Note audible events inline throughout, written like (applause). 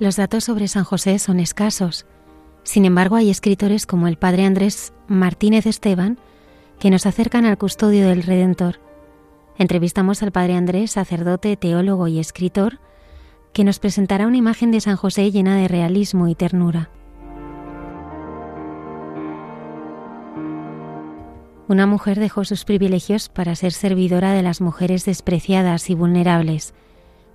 Los datos sobre San José son escasos. Sin embargo, hay escritores como el padre Andrés Martínez Esteban que nos acercan al custodio del Redentor. Entrevistamos al padre Andrés, sacerdote, teólogo y escritor, que nos presentará una imagen de San José llena de realismo y ternura. Una mujer dejó sus privilegios para ser servidora de las mujeres despreciadas y vulnerables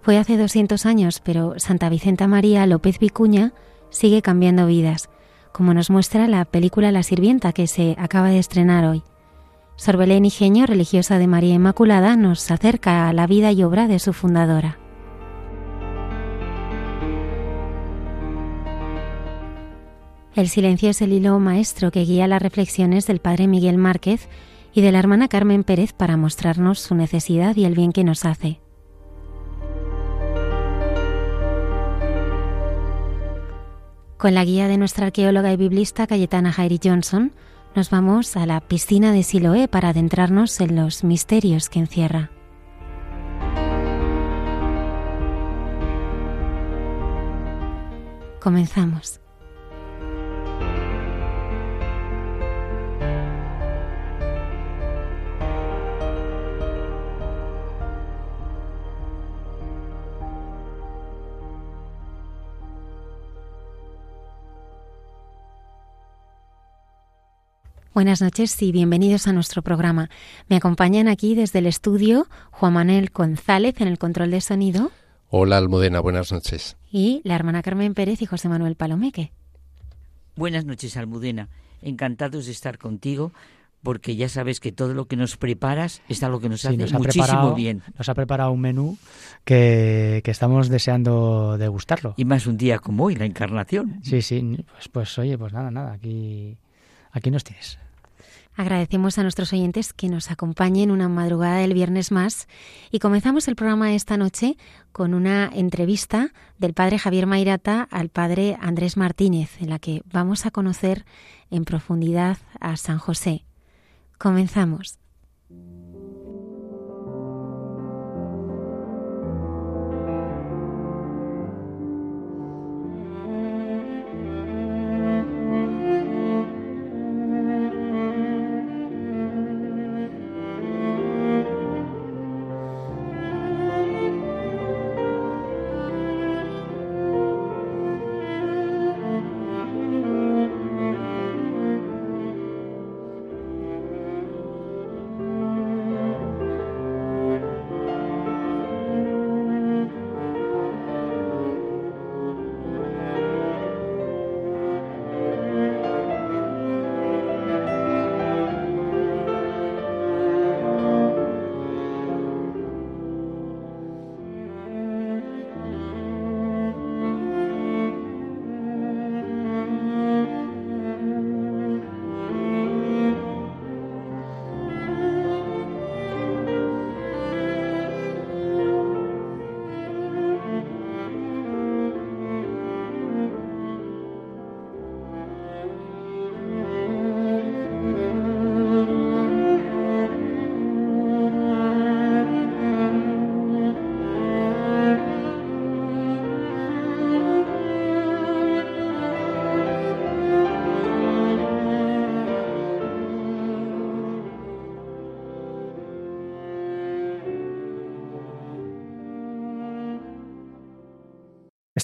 fue hace 200 años, pero Santa Vicenta María López Vicuña sigue cambiando vidas, como nos muestra la película La Sirvienta que se acaba de estrenar hoy. Sorbelén Ingenio, religiosa de María Inmaculada, nos acerca a la vida y obra de su fundadora. El silencio es el hilo maestro que guía las reflexiones del padre Miguel Márquez y de la hermana Carmen Pérez para mostrarnos su necesidad y el bien que nos hace. Con la guía de nuestra arqueóloga y biblista Cayetana Jairi Johnson, nos vamos a la piscina de Siloé para adentrarnos en los misterios que encierra. Comenzamos. Buenas noches y bienvenidos a nuestro programa. Me acompañan aquí desde el estudio Juan Manuel González en el control de sonido. Hola Almudena, buenas noches. Y la hermana Carmen Pérez y José Manuel Palomeque. Buenas noches Almudena, encantados de estar contigo porque ya sabes que todo lo que nos preparas está lo que nos hace muchísimo bien. Nos ha preparado un menú que, que, estamos deseando degustarlo. Y más un día como hoy, la encarnación. Sí, sí, pues, pues oye, pues nada, nada, aquí, aquí nos tienes. Agradecemos a nuestros oyentes que nos acompañen una madrugada del viernes más y comenzamos el programa esta noche con una entrevista del padre Javier Mairata al padre Andrés Martínez, en la que vamos a conocer en profundidad a San José. Comenzamos.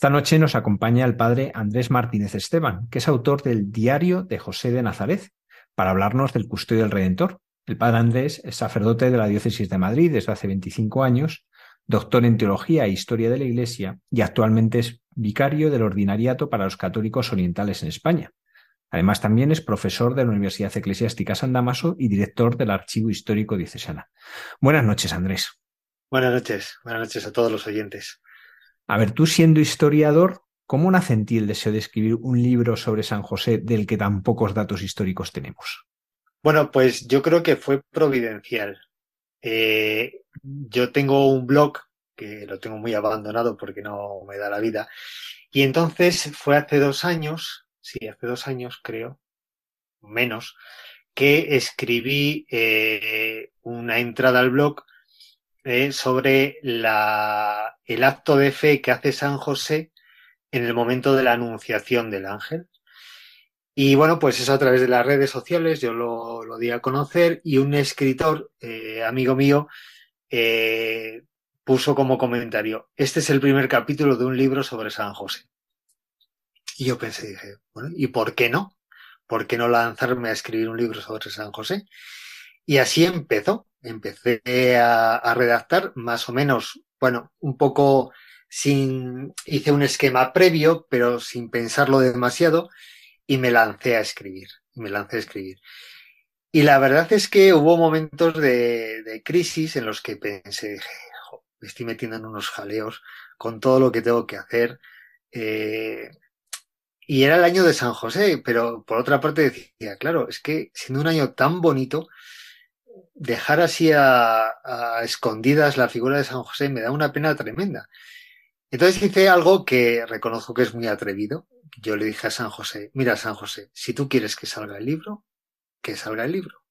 Esta noche nos acompaña el padre Andrés Martínez Esteban, que es autor del Diario de José de Nazaret, para hablarnos del custodio del Redentor. El padre Andrés es sacerdote de la diócesis de Madrid desde hace 25 años, doctor en teología e historia de la Iglesia y actualmente es vicario del ordinariato para los católicos orientales en España. Además, también es profesor de la Universidad Eclesiástica San Damaso y director del Archivo Histórico Diocesana. Buenas noches, Andrés. Buenas noches, buenas noches a todos los oyentes. A ver, tú siendo historiador, ¿cómo nace en ti el deseo de escribir un libro sobre San José del que tan pocos datos históricos tenemos? Bueno, pues yo creo que fue providencial. Eh, yo tengo un blog que lo tengo muy abandonado porque no me da la vida. Y entonces fue hace dos años, sí, hace dos años creo, menos, que escribí eh, una entrada al blog eh, sobre el acto de fe que hace San José en el momento de la anunciación del ángel. Y bueno, pues eso a través de las redes sociales yo lo, lo di a conocer y un escritor, eh, amigo mío, eh, puso como comentario, este es el primer capítulo de un libro sobre San José. Y yo pensé, dije, bueno, ¿y por qué no? ¿Por qué no lanzarme a escribir un libro sobre San José? Y así empezó. Empecé a, redactar más o menos, bueno, un poco sin, hice un esquema previo, pero sin pensarlo demasiado y me lancé a escribir, me lancé a escribir. Y la verdad es que hubo momentos de, de crisis en los que pensé, me estoy metiendo en unos jaleos con todo lo que tengo que hacer. Eh, y era el año de San José, pero por otra parte decía, claro, es que siendo un año tan bonito, dejar así a, escondidas la figura de San José me da una pena tremenda. Entonces hice algo que reconozco que es muy atrevido. Yo le dije a San José, mira San José, si tú quieres que salga el libro, que salga el libro.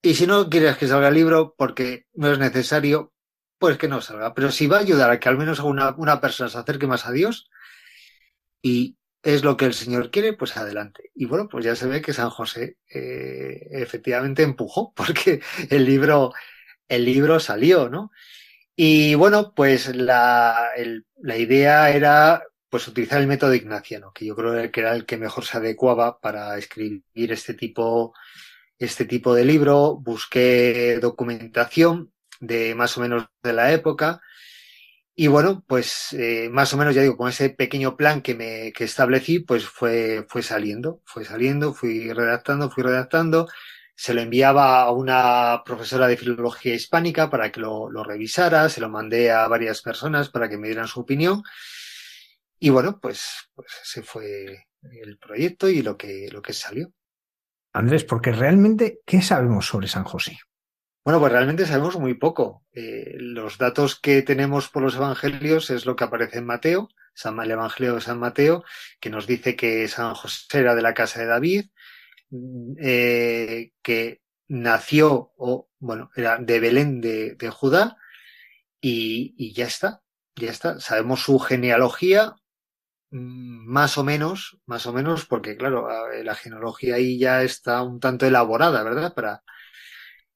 Y si no quieres que salga el libro porque no es necesario, pues que no salga. Pero si va a ayudar a que al menos una, una persona se acerque más a Dios y es lo que el Señor quiere, pues adelante. Y bueno, pues ya se ve que San José eh, efectivamente empujó, (laughs) porque el libro, el libro salió, ¿no? Y bueno, pues la, el, la idea era pues utilizar el método ignaciano, que yo creo que era el que mejor se adecuaba para escribir este tipo, este tipo de libro. Busqué documentación de más o menos de la época y bueno, pues eh, más o menos, ya digo, con ese pequeño plan que me que establecí, pues fue, fue saliendo, fue saliendo, fui redactando, fui redactando. Se lo enviaba a una profesora de filología hispánica para que lo, revisara, se lo mandé a varias personas para que me dieran su opinión. Y bueno, pues, pues ese fue el proyecto y lo que, lo que salió. Andrés, porque realmente, ¿qué sabemos sobre San José? Bueno, pues realmente sabemos muy poco. Eh, los datos que tenemos por los evangelios es lo que aparece en Mateo, el Evangelio de San Mateo, que nos dice que San José era de la casa de David, eh, que nació, o bueno, era de Belén de, de Judá, y, y, ya está, ya está. Sabemos su genealogía, mm, más o menos, más o menos, porque claro, la genealogía ahí ya está un tanto elaborada, ¿verdad? Para,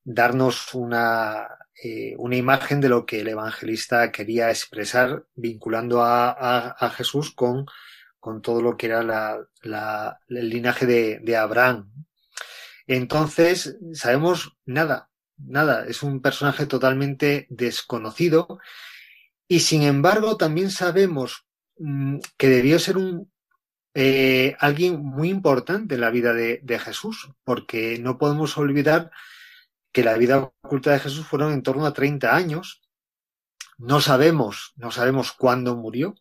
darnos una, eh, una imagen de lo que el evangelista quería expresar vinculando a, a, Jesús con, con, todo lo que era la, el linaje de, de, Abraham. Entonces, sabemos nada, nada, es un personaje totalmente desconocido y sin embargo también sabemos mmm, que debió ser un, eh, alguien muy importante en la vida de, de Jesús, porque no podemos olvidar que la vida oculta de Jesús fueron en torno a 30 años. No sabemos, no sabemos cuándo murió.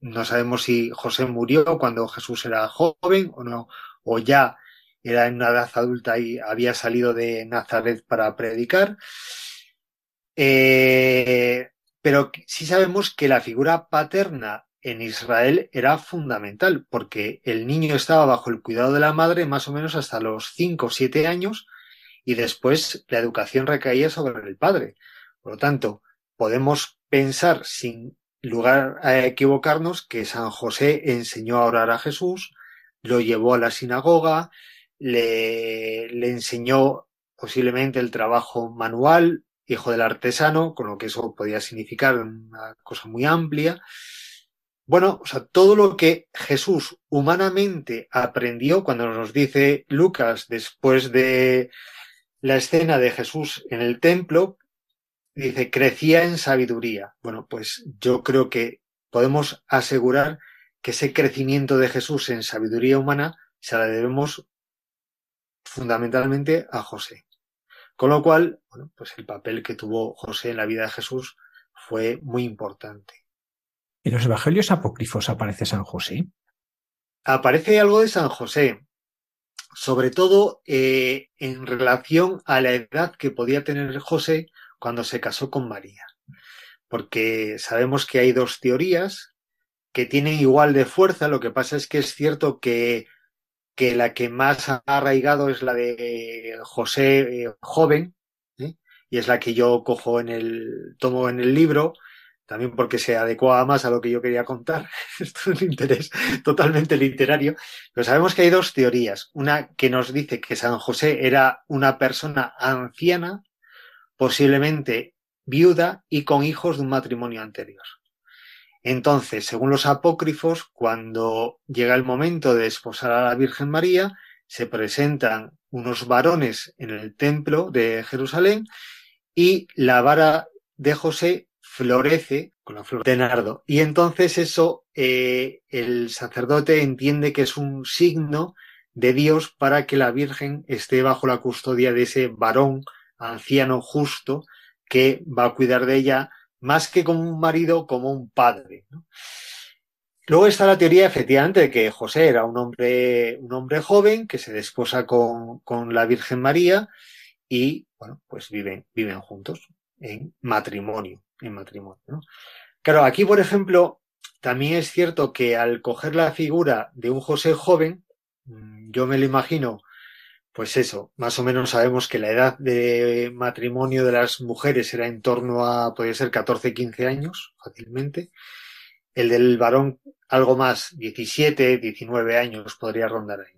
No sabemos si José murió cuando Jesús era joven o no, o ya era en una edad adulta y había salido de Nazaret para predicar. Eh, pero sí sabemos que la figura paterna en Israel era fundamental, porque el niño estaba bajo el cuidado de la madre más o menos hasta los 5 o 7 años, y después la educación recaía sobre el padre. Por lo tanto, podemos pensar sin lugar a equivocarnos que San José enseñó a orar a Jesús, lo llevó a la sinagoga, le, le enseñó posiblemente el trabajo manual, hijo del artesano, con lo que eso podía significar una cosa muy amplia. Bueno, o sea, todo lo que Jesús humanamente aprendió, cuando nos dice Lucas después de la escena de Jesús en el templo, dice, crecía en sabiduría. Bueno, pues yo creo que podemos asegurar que ese crecimiento de Jesús en sabiduría humana se la debemos fundamentalmente a José. Con lo cual, bueno, pues el papel que tuvo José en la vida de Jesús fue muy importante. ¿En los evangelios apócrifos aparece San José? Aparece algo de San José, sobre todo eh, en relación a la edad que podía tener José cuando se casó con María. Porque sabemos que hay dos teorías que tienen igual de fuerza, lo que pasa es que es cierto que, que la que más ha arraigado es la de José eh, joven, ¿eh? y es la que yo cojo en el, tomo en el libro, también porque se adecuaba más a lo que yo quería contar. (laughs) Esto es un interés totalmente literario. Pero sabemos que hay dos teorías. Una que nos dice que San José era una persona anciana, posiblemente viuda y con hijos de un matrimonio anterior. Entonces, según los apócrifos, cuando llega el momento de esposar a la Virgen María, se presentan unos varones en el templo de Jerusalén y la vara de José florece con la flor de nardo. Y entonces eso eh, el sacerdote entiende que es un signo de Dios para que la Virgen esté bajo la custodia de ese varón anciano justo que va a cuidar de ella más que como un marido, como un padre. Luego está la teoría, efectivamente, de que José era un hombre, un hombre joven que se desposa con, con la Virgen María y, bueno, pues viven, viven juntos en matrimonio en matrimonio. Claro, aquí, por ejemplo, también es cierto que al coger la figura de un José joven, mm, yo me lo imagino, pues eso, más o menos sabemos que la edad de matrimonio de las mujeres era en torno a, puede ser 14, 15 años, fácilmente. El del varón, algo más, 17, 19 años podría rondar ahí.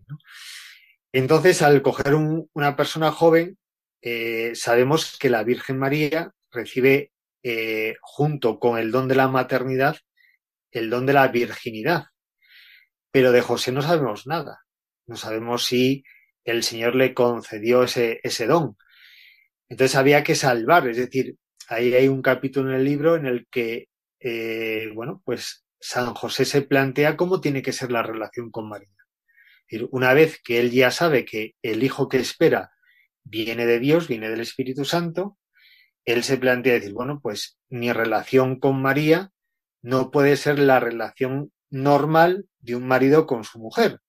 Entonces, al coger una persona joven, eh, sabemos que la Virgen María recibe eh, junto con el don de la maternidad, el don de la virginidad. Pero de José no sabemos nada. No sabemos si el Señor le concedió ese, ese don. Entonces había que salvar, es decir, ahí hay un capítulo en el libro en el que, eh, bueno, pues San José se plantea cómo tiene que ser la relación con María. una vez que él ya sabe que el hijo que espera viene de Dios, viene del Espíritu Santo, él se plantea decir, bueno, pues mi relación con María no puede ser la relación normal de un marido con su mujer,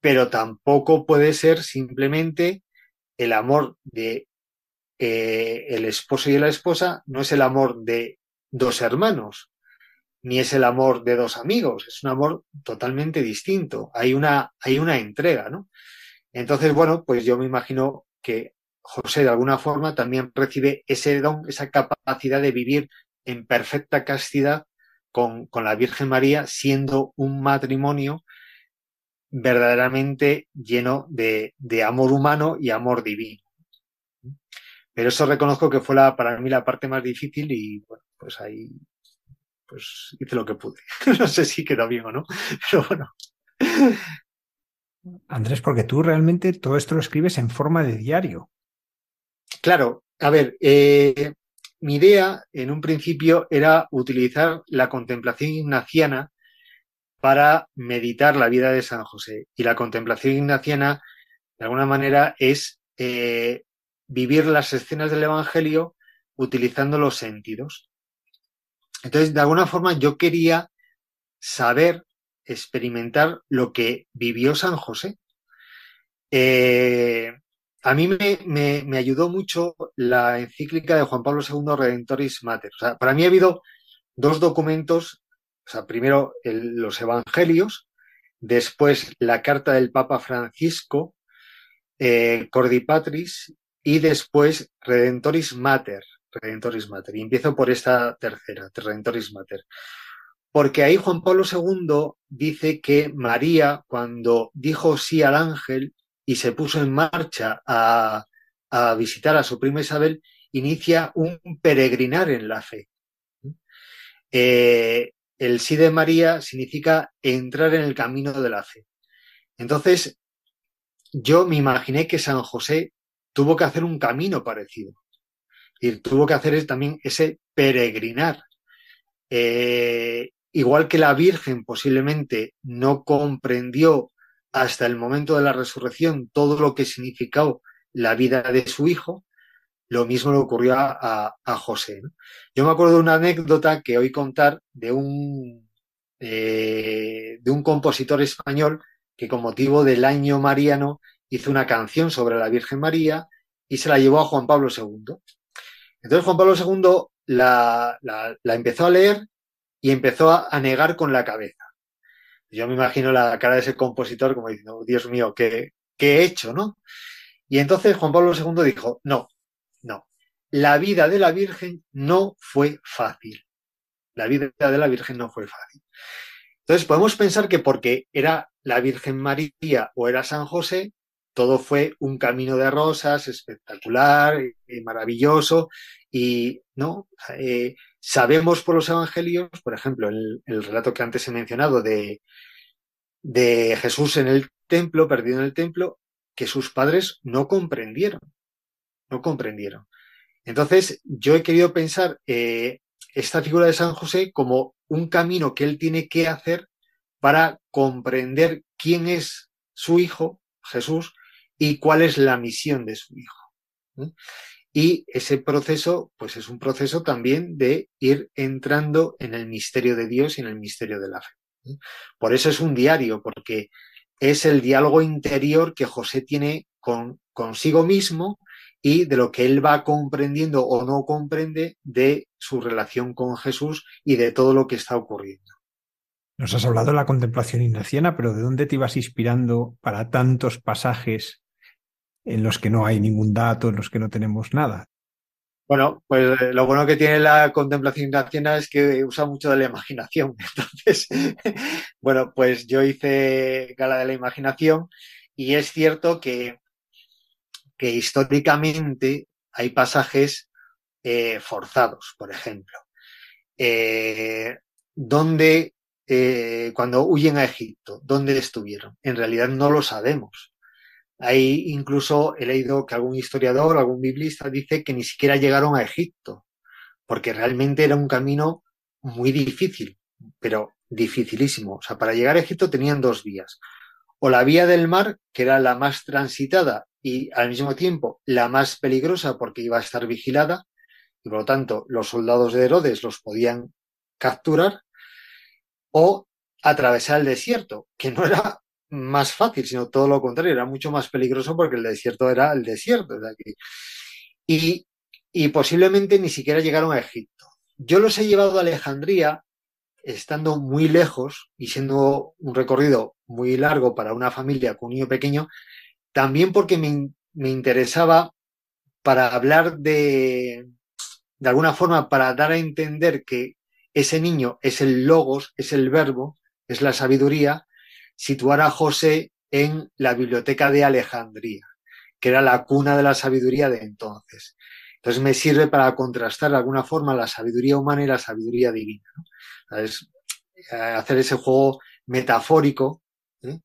pero tampoco puede ser simplemente el amor de eh, el esposo y la esposa, no es el amor de dos hermanos, ni es el amor de dos amigos, es un amor totalmente distinto, hay una, hay una entrega, ¿no? Entonces, bueno, pues yo me imagino que José de alguna forma también recibe ese don, esa capacidad de vivir en perfecta castidad con, la Virgen María, siendo un matrimonio verdaderamente lleno de, amor humano y amor divino. Pero eso reconozco que fue la, para mí la parte más difícil y bueno, pues ahí pues hice lo que pude. (laughs) no sé si quedó bien o no, pero bueno. Andrés, porque tú realmente todo esto lo escribes en forma de diario. Claro, a ver, eh, mi idea en un principio era utilizar la contemplación ignaciana para meditar la vida de San José. Y la contemplación ignaciana, de alguna manera, es eh, vivir las escenas del Evangelio utilizando los sentidos. Entonces, de alguna forma, yo quería saber, experimentar lo que vivió San José. Eh, a mí me, ayudó mucho la encíclica de Juan Pablo II, Redentoris Mater. O sea, para mí ha habido dos documentos, o sea, primero los evangelios, después la carta del Papa Francisco, eh, Cordipatris, y después Redentoris Mater, Redentoris Mater. Y empiezo por esta tercera, Redentoris Mater. Porque ahí Juan Pablo II dice que María, cuando dijo sí al ángel, y se puso en marcha a, visitar a su prima Isabel, inicia un peregrinar en la fe. Eh, el sí de María significa entrar en el camino de la fe. Entonces, yo me imaginé que San José tuvo que hacer un camino parecido. Y tuvo que hacer también ese peregrinar. Eh, igual que la Virgen posiblemente no comprendió hasta el momento de la resurrección todo lo que significó la vida de su hijo, lo mismo le ocurrió a, José. Yo me acuerdo de una anécdota que oí contar de un, eh, de un compositor español que con motivo del año mariano hizo una canción sobre la Virgen María y se la llevó a Juan Pablo II. Entonces Juan Pablo II la, la, empezó a leer y empezó a, negar con la cabeza. Yo me imagino la cara de ese compositor como diciendo, oh, Dios mío, ¿qué, ¿qué he hecho? ¿no? Y entonces Juan Pablo II dijo, no, no, la vida de la Virgen no fue fácil. La vida de la Virgen no fue fácil. Entonces podemos pensar que porque era la Virgen María o era San José, todo fue un camino de rosas espectacular y maravilloso y no eh, sabemos por los evangelios, por ejemplo, el, el relato que antes he mencionado de, Jesús en el templo, perdido en el templo, que sus padres no comprendieron, no comprendieron. Entonces, yo he querido pensar eh, esta figura de San José como un camino que él tiene que hacer para comprender quién es su hijo, Jesús, y cuál es la misión de su hijo. Y ese proceso, pues es un proceso también de ir entrando en el misterio de Dios y en el misterio de la fe. Por eso es un diario, porque es el diálogo interior que José tiene con consigo mismo y de lo que él va comprendiendo o no comprende de su relación con Jesús y de todo lo que está ocurriendo. Nos has hablado de la contemplación ignaciana, pero ¿de dónde te ibas inspirando para tantos pasajes en los que no hay ningún dato, en los que no tenemos nada? Bueno, pues eh, lo bueno que tiene la contemplación ignaciana es que usa mucho de la imaginación. (laughs) Entonces, bueno, pues yo hice gala de la imaginación y es cierto que, que históricamente hay pasajes eh, forzados, por ejemplo, eh, donde cuando huyen a Egipto, ¿dónde estuvieron? En realidad no lo sabemos. Ahí incluso he leído que algún historiador, algún biblista dice que ni siquiera llegaron a Egipto, porque realmente era un camino muy difícil, pero dificilísimo. O sea, para llegar a Egipto tenían dos vías. O la vía del mar, que era la más transitada y al mismo tiempo la más peligrosa porque iba a estar vigilada, y por lo tanto los soldados de Herodes los podían capturar, o atravesar el desierto, que no era más fácil, sino todo lo contrario, era mucho más peligroso porque el desierto era el desierto. De aquí. Y, y posiblemente ni siquiera llegaron a Egipto. Yo los he llevado a Alejandría, estando muy lejos y siendo un recorrido muy largo para una familia con un niño pequeño, también porque me, me interesaba para hablar de, de alguna forma, para dar a entender que ese niño es el logos, es el verbo, es la sabiduría, situar a José en la biblioteca de Alejandría, que era la cuna de la sabiduría de entonces. Entonces me sirve para contrastar de alguna forma la sabiduría humana y la sabiduría divina. Eh, hacer ese juego metafórico ¿eh?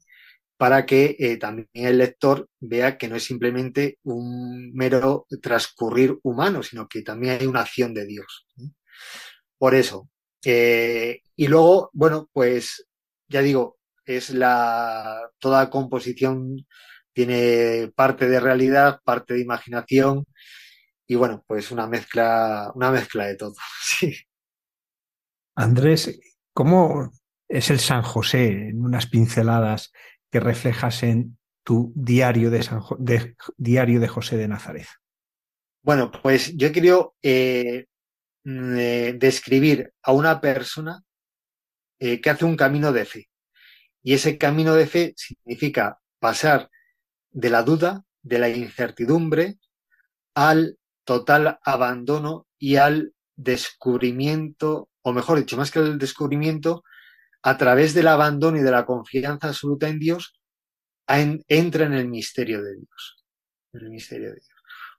para que eh, también el lector vea que no es simplemente un mero transcurrir humano, sino que también hay una acción de Dios. Por eso. y luego, bueno, pues ya digo, es la, toda composición tiene parte de realidad, parte de imaginación y bueno, pues una mezcla, una mezcla de todo. (laughs) Sí. Andrés, ¿cómo es el San José en unas pinceladas que reflejas en tu diario de, San diario de José de Nazaret? Bueno, pues yo querido eh, mm, eh, describir a una persona eh, que hace un camino de fe. Y ese camino de fe significa pasar de la duda, de la incertidumbre, al total abandono y al descubrimiento, o mejor dicho, más que el descubrimiento, a través del abandono y de la confianza absoluta en Dios, entra en el misterio de Dios.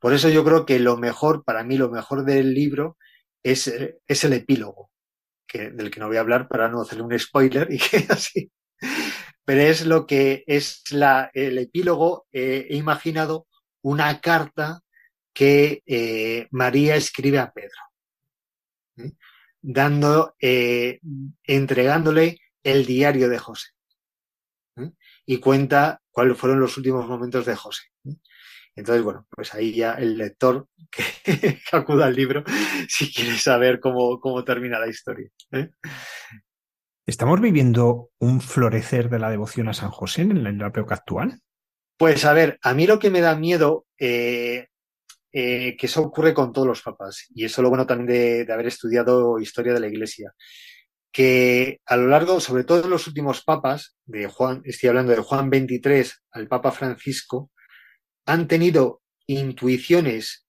Por eso yo creo que lo mejor, para mí, lo mejor del libro es, es el epílogo, del que no voy a hablar para no hacerle un spoiler y (laughs) que así pero es lo que es la, el epílogo. Eh, he imaginado una carta que eh, María escribe a Pedro, ¿eh? entregándole el diario de José. y cuenta cuáles fueron los últimos momentos de José. Entonces, bueno, pues ahí ya el lector (laughs) que, acuda al libro si quiere saber cómo, termina la historia. ¿Estamos viviendo un florecer de la devoción a San José en la, época actual? Pues a ver, a mí lo que me da miedo, eh, eh, que eso ocurre con todos los papas, y eso lo bueno también de, de, haber estudiado historia de la Iglesia, que a lo largo, sobre todo en los últimos papas, de Juan, estoy hablando de Juan 23 al Papa Francisco, han tenido intuiciones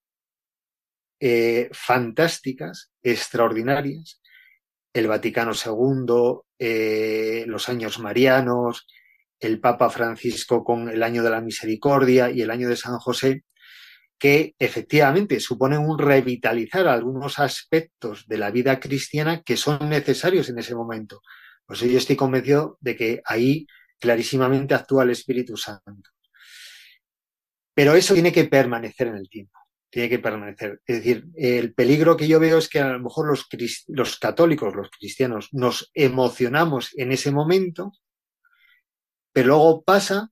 eh, fantásticas, extraordinarias. El Vaticano II, eh, los años marianos, el Papa Francisco con el año de la misericordia y el año de San José, que efectivamente suponen un revitalizar algunos aspectos de la vida cristiana que son necesarios en ese momento. Pues yo estoy convencido de que ahí clarísimamente actúa el Espíritu Santo. Pero eso tiene que permanecer en el tiempo, tiene que permanecer. Es decir, el peligro que yo veo es que a lo mejor los, católicos, los cristianos, nos emocionamos en ese momento, pero luego pasa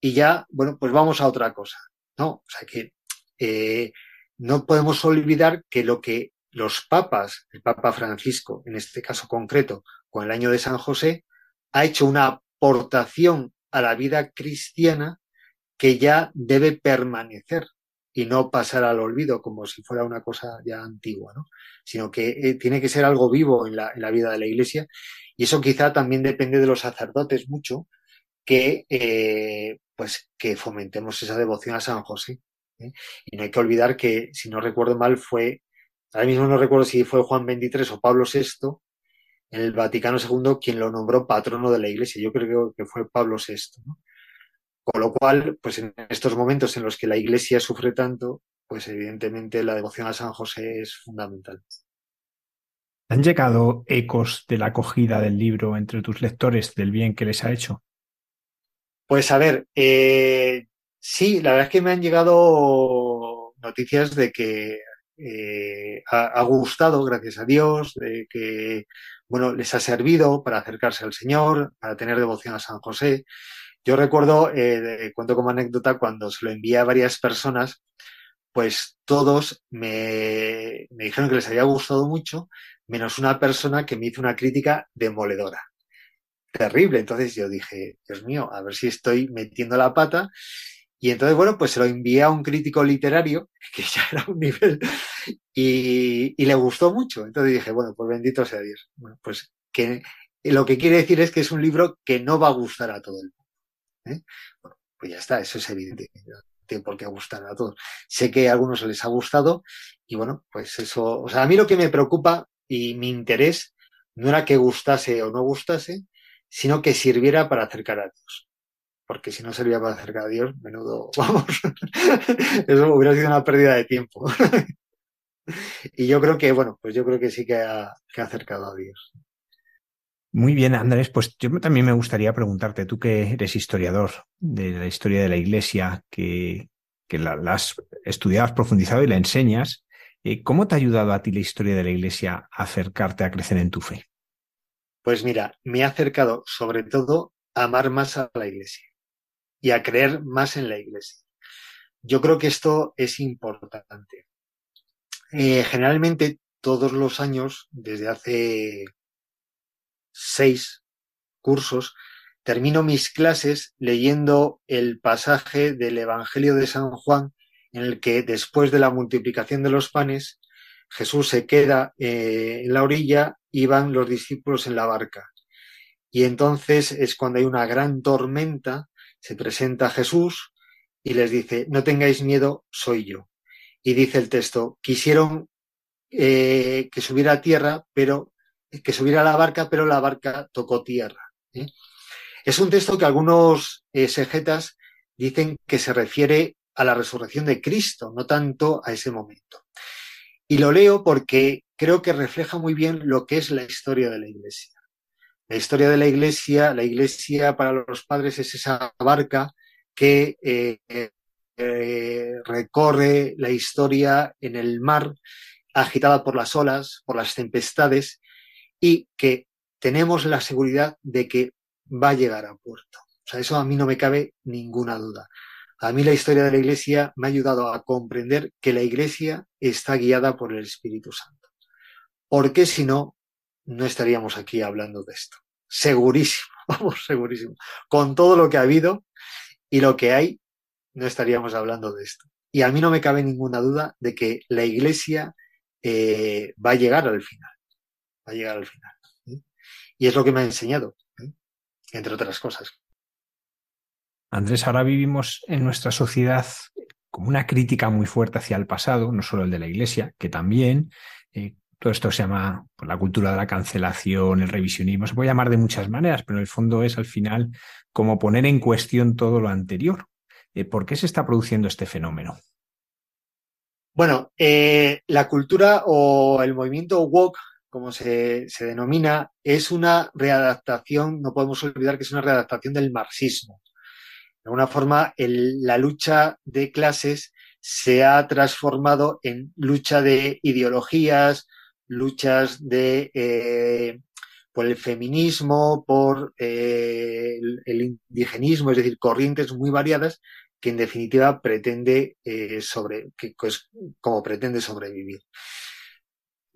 y ya, bueno, pues vamos a otra cosa. No, o sea que eh, no podemos olvidar que lo que los papas, el Papa Francisco, en este caso concreto, con el año de San José, ha hecho una aportación a la vida cristiana que ya debe permanecer y no pasar al olvido como si fuera una cosa ya antigua, ¿no? sino que eh, tiene que ser algo vivo en la, en la, vida de la Iglesia y eso quizá también depende de los sacerdotes mucho que eh, pues que fomentemos esa devoción a San José ¿eh? y no hay que olvidar que si no recuerdo mal fue ahora mismo no recuerdo si fue Juan XXIII o Pablo VI en el Vaticano II quien lo nombró patrono de la Iglesia yo creo que fue Pablo VI ¿no? Con lo cual, pues en estos momentos en los que la Iglesia sufre tanto, pues evidentemente la devoción a San José es fundamental. ¿Han llegado ecos de la acogida del libro entre tus lectores del bien que les ha hecho? Pues a ver, eh, sí, la verdad es que me han llegado noticias de que eh, ha, ha, gustado, gracias a Dios, de que bueno, les ha servido para acercarse al Señor, para tener devoción a San José. Yo recuerdo, eh, cuento como anécdota, cuando se lo envié a varias personas, pues todos me, dijeron que les había gustado mucho, menos una persona que me hizo una crítica demoledora. Terrible. Entonces yo dije, Dios mío, a ver si estoy metiendo la pata. Y entonces, bueno, pues se lo envié a un crítico literario, (laughs) que ya era un nivel, y, y le gustó mucho. Entonces dije, bueno, pues bendito sea Dios. Bueno, pues que lo que quiere decir es que es un libro que no va a gustar a todo el mundo. ¿Eh? Bueno, pues ya está, eso es evidente. Tiene por qué gustar a todos. Sé que a algunos les ha gustado y bueno, pues eso, o sea, a mí lo que me preocupa y mi interés no era que gustase o no gustase, sino que sirviera para acercar a Dios. Porque si no servía para acercar a Dios, menudo, (laughs) vamos, eso hubiera sido una pérdida de tiempo. (laughs) y yo creo que, bueno, pues yo creo que sí que ha, que ha acercado a Dios. Muy bien, Andrés, pues yo también me gustaría preguntarte, tú que eres historiador de la historia de la Iglesia, que, que la, has estudiado, has profundizado y la enseñas, eh, ¿cómo te ha ayudado a ti la historia de la Iglesia a acercarte a crecer en tu fe? Pues mira, me ha acercado sobre todo a amar más a la Iglesia y a creer más en la Iglesia. Yo creo que esto es importante. Eh, generalmente todos los años, desde hace seis cursos, termino mis clases leyendo el pasaje del Evangelio de San Juan en el que después de la multiplicación de los panes, Jesús se queda eh, en la orilla y van los discípulos en la barca. Y entonces es cuando hay una gran tormenta, se presenta Jesús y les dice, no tengáis miedo, soy yo. Y dice el texto, quisieron eh, que subiera a tierra, pero que subiera la barca, pero la barca tocó tierra. ¿eh? Es un texto que algunos exegetas dicen que se refiere a la resurrección de Cristo, no tanto a ese momento. Y lo leo porque creo que refleja muy bien lo que es la historia de la Iglesia. La historia de la Iglesia, la Iglesia para los padres es esa barca que eh, eh, recorre la historia en el mar, agitada por las olas, por las tempestades, y que tenemos la seguridad de que va a llegar a puerto. O sea, eso a mí no me cabe ninguna duda. A mí la historia de la Iglesia me ha ayudado a comprender que la Iglesia está guiada por el Espíritu Santo. Porque si no, no estaríamos aquí hablando de esto. Segurísimo, (laughs) vamos, segurísimo. Con todo lo que ha habido y lo que hay, no estaríamos hablando de esto. Y a mí no me cabe ninguna duda de que la Iglesia eh, va a llegar al final. A llegar al final. ¿eh? Y es lo que me ha enseñado, ¿eh? entre otras cosas. Andrés, ahora vivimos en nuestra sociedad como una crítica muy fuerte hacia el pasado, no solo el de la Iglesia, que también, todo esto se llama pues, la cultura de la cancelación, el revisionismo, se puede llamar de muchas maneras, pero en el fondo es al final como poner en cuestión todo lo anterior. ¿Por qué se está produciendo este fenómeno? Bueno, eh, la cultura o el movimiento woke, como se, denomina, es una readaptación, no podemos olvidar que es una readaptación del marxismo. De alguna forma, la lucha de clases se ha transformado en lucha de ideologías, luchas de eh, por el feminismo, por eh, el, indigenismo, es decir, corrientes muy variadas que en definitiva pretende eh, sobre, que, pues, como pretende sobrevivir.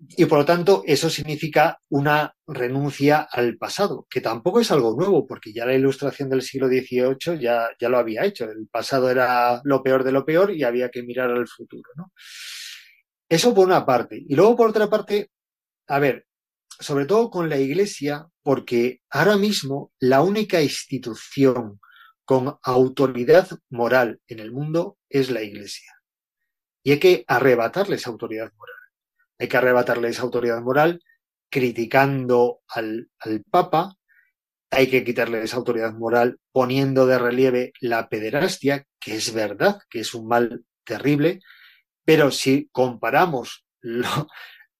Y por lo tanto, eso significa una renuncia al pasado, que tampoco es algo nuevo, porque ya la ilustración del siglo XVIII ya, ya lo había hecho. El pasado era lo peor de lo peor y había que mirar al futuro. ¿no? Eso por una parte. Y luego por otra parte, a ver, sobre todo con la Iglesia, porque ahora mismo la única institución con autoridad moral en el mundo es la Iglesia. Y hay que arrebatarle esa autoridad moral. Hay que arrebatarle esa autoridad moral criticando al, al Papa, hay que quitarle esa autoridad moral poniendo de relieve la pederastia, que es verdad, que es un mal terrible, pero si comparamos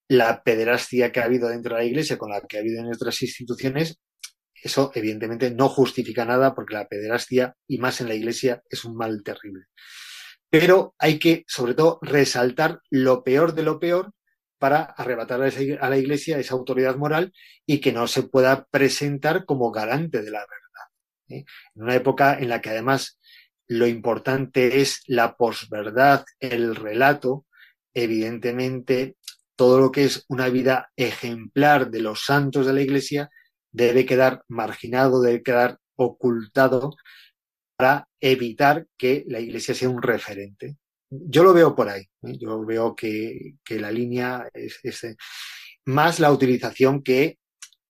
la pederastia que ha habido dentro de la Iglesia con la que ha habido en otras instituciones, eso evidentemente no justifica nada porque la pederastia, y más en la iglesia, es un mal terrible. Pero hay que, sobre todo, resaltar lo peor de lo peor para arrebatar a la iglesia esa autoridad moral y que no se pueda presentar como garante de la verdad. ¿eh? En una época en la que además lo importante es la posverdad, el relato, evidentemente todo lo que es una vida ejemplar de los santos de la iglesia debe quedar marginado, debe quedar ocultado para evitar que la Iglesia sea un referente. Yo lo veo por ahí. ¿eh? Yo veo que, la línea es, más la utilización que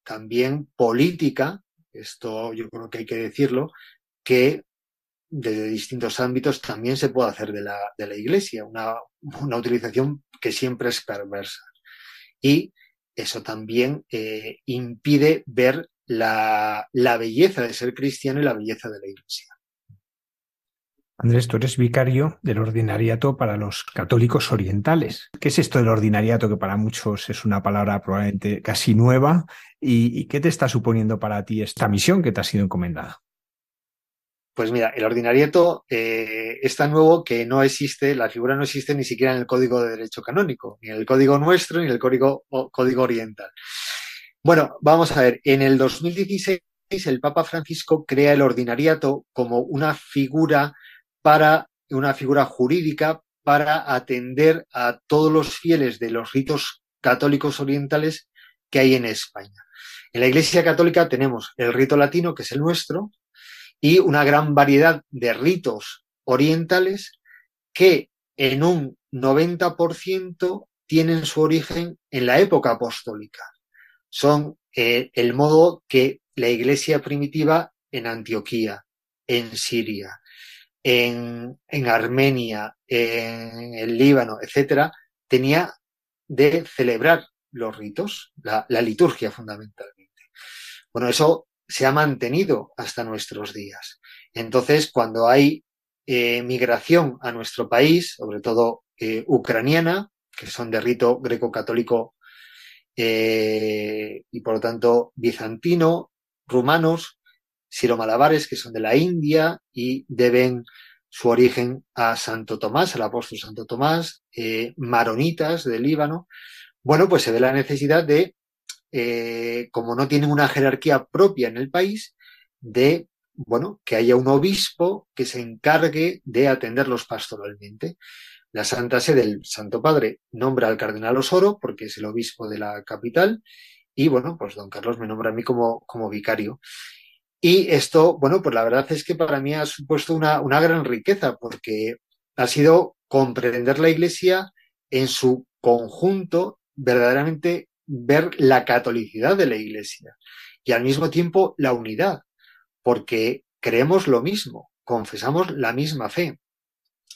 también política, esto yo creo que hay que decirlo, que desde distintos ámbitos también se puede hacer de la, de la Iglesia, una, una utilización que siempre es perversa. Y eso también eh, impide ver la, belleza de ser cristiano y la belleza de la iglesia. Andrés, tú eres vicario del ordinariato para los católicos orientales. ¿Qué es esto del ordinariato que para muchos es una palabra probablemente casi nueva? y qué te está suponiendo para ti esta misión que te ha sido encomendada? Pues mira, el ordinariato eh, es tan nuevo que no existe, la figura no existe ni siquiera en el Código de Derecho Canónico, ni en el Código nuestro, ni en el Código, Código Oriental. Bueno, vamos a ver, en el 2016 el Papa Francisco crea el ordinariato como una figura para, una figura jurídica para atender a todos los fieles de los ritos católicos orientales que hay en España. En la Iglesia Católica tenemos el rito latino, que es el nuestro, y una gran variedad de ritos orientales que en un 90% tienen su origen en la época apostólica. Son eh, el modo que la iglesia primitiva en Antioquía, en Siria, en, Armenia, en el Líbano, etcétera, tenía de celebrar los ritos, la, liturgia fundamentalmente. Bueno, eso se ha mantenido hasta nuestros días. Entonces, cuando hay eh, migración a nuestro país, sobre todo eh, ucraniana, que son de rito greco-católico eh, y por lo tanto bizantino, rumanos, siromalabares, que son de la India y deben su origen a Santo Tomás, al apóstol Santo Tomás, maronitas del Líbano, bueno, pues se ve la necesidad de eh, como no tienen una jerarquía propia en el país, de bueno, que haya un obispo que se encargue de atenderlos pastoralmente. La Santa Sede del Santo Padre nombra al cardenal Osoro porque es el obispo de la capital y bueno, pues don Carlos me nombra a mí como, como vicario. Y esto, bueno, pues la verdad es que para mí ha supuesto una, una gran riqueza porque ha sido comprender la Iglesia en su conjunto, verdaderamente ver la catolicidad de la Iglesia y al mismo tiempo la unidad, porque creemos lo mismo, confesamos la misma fe.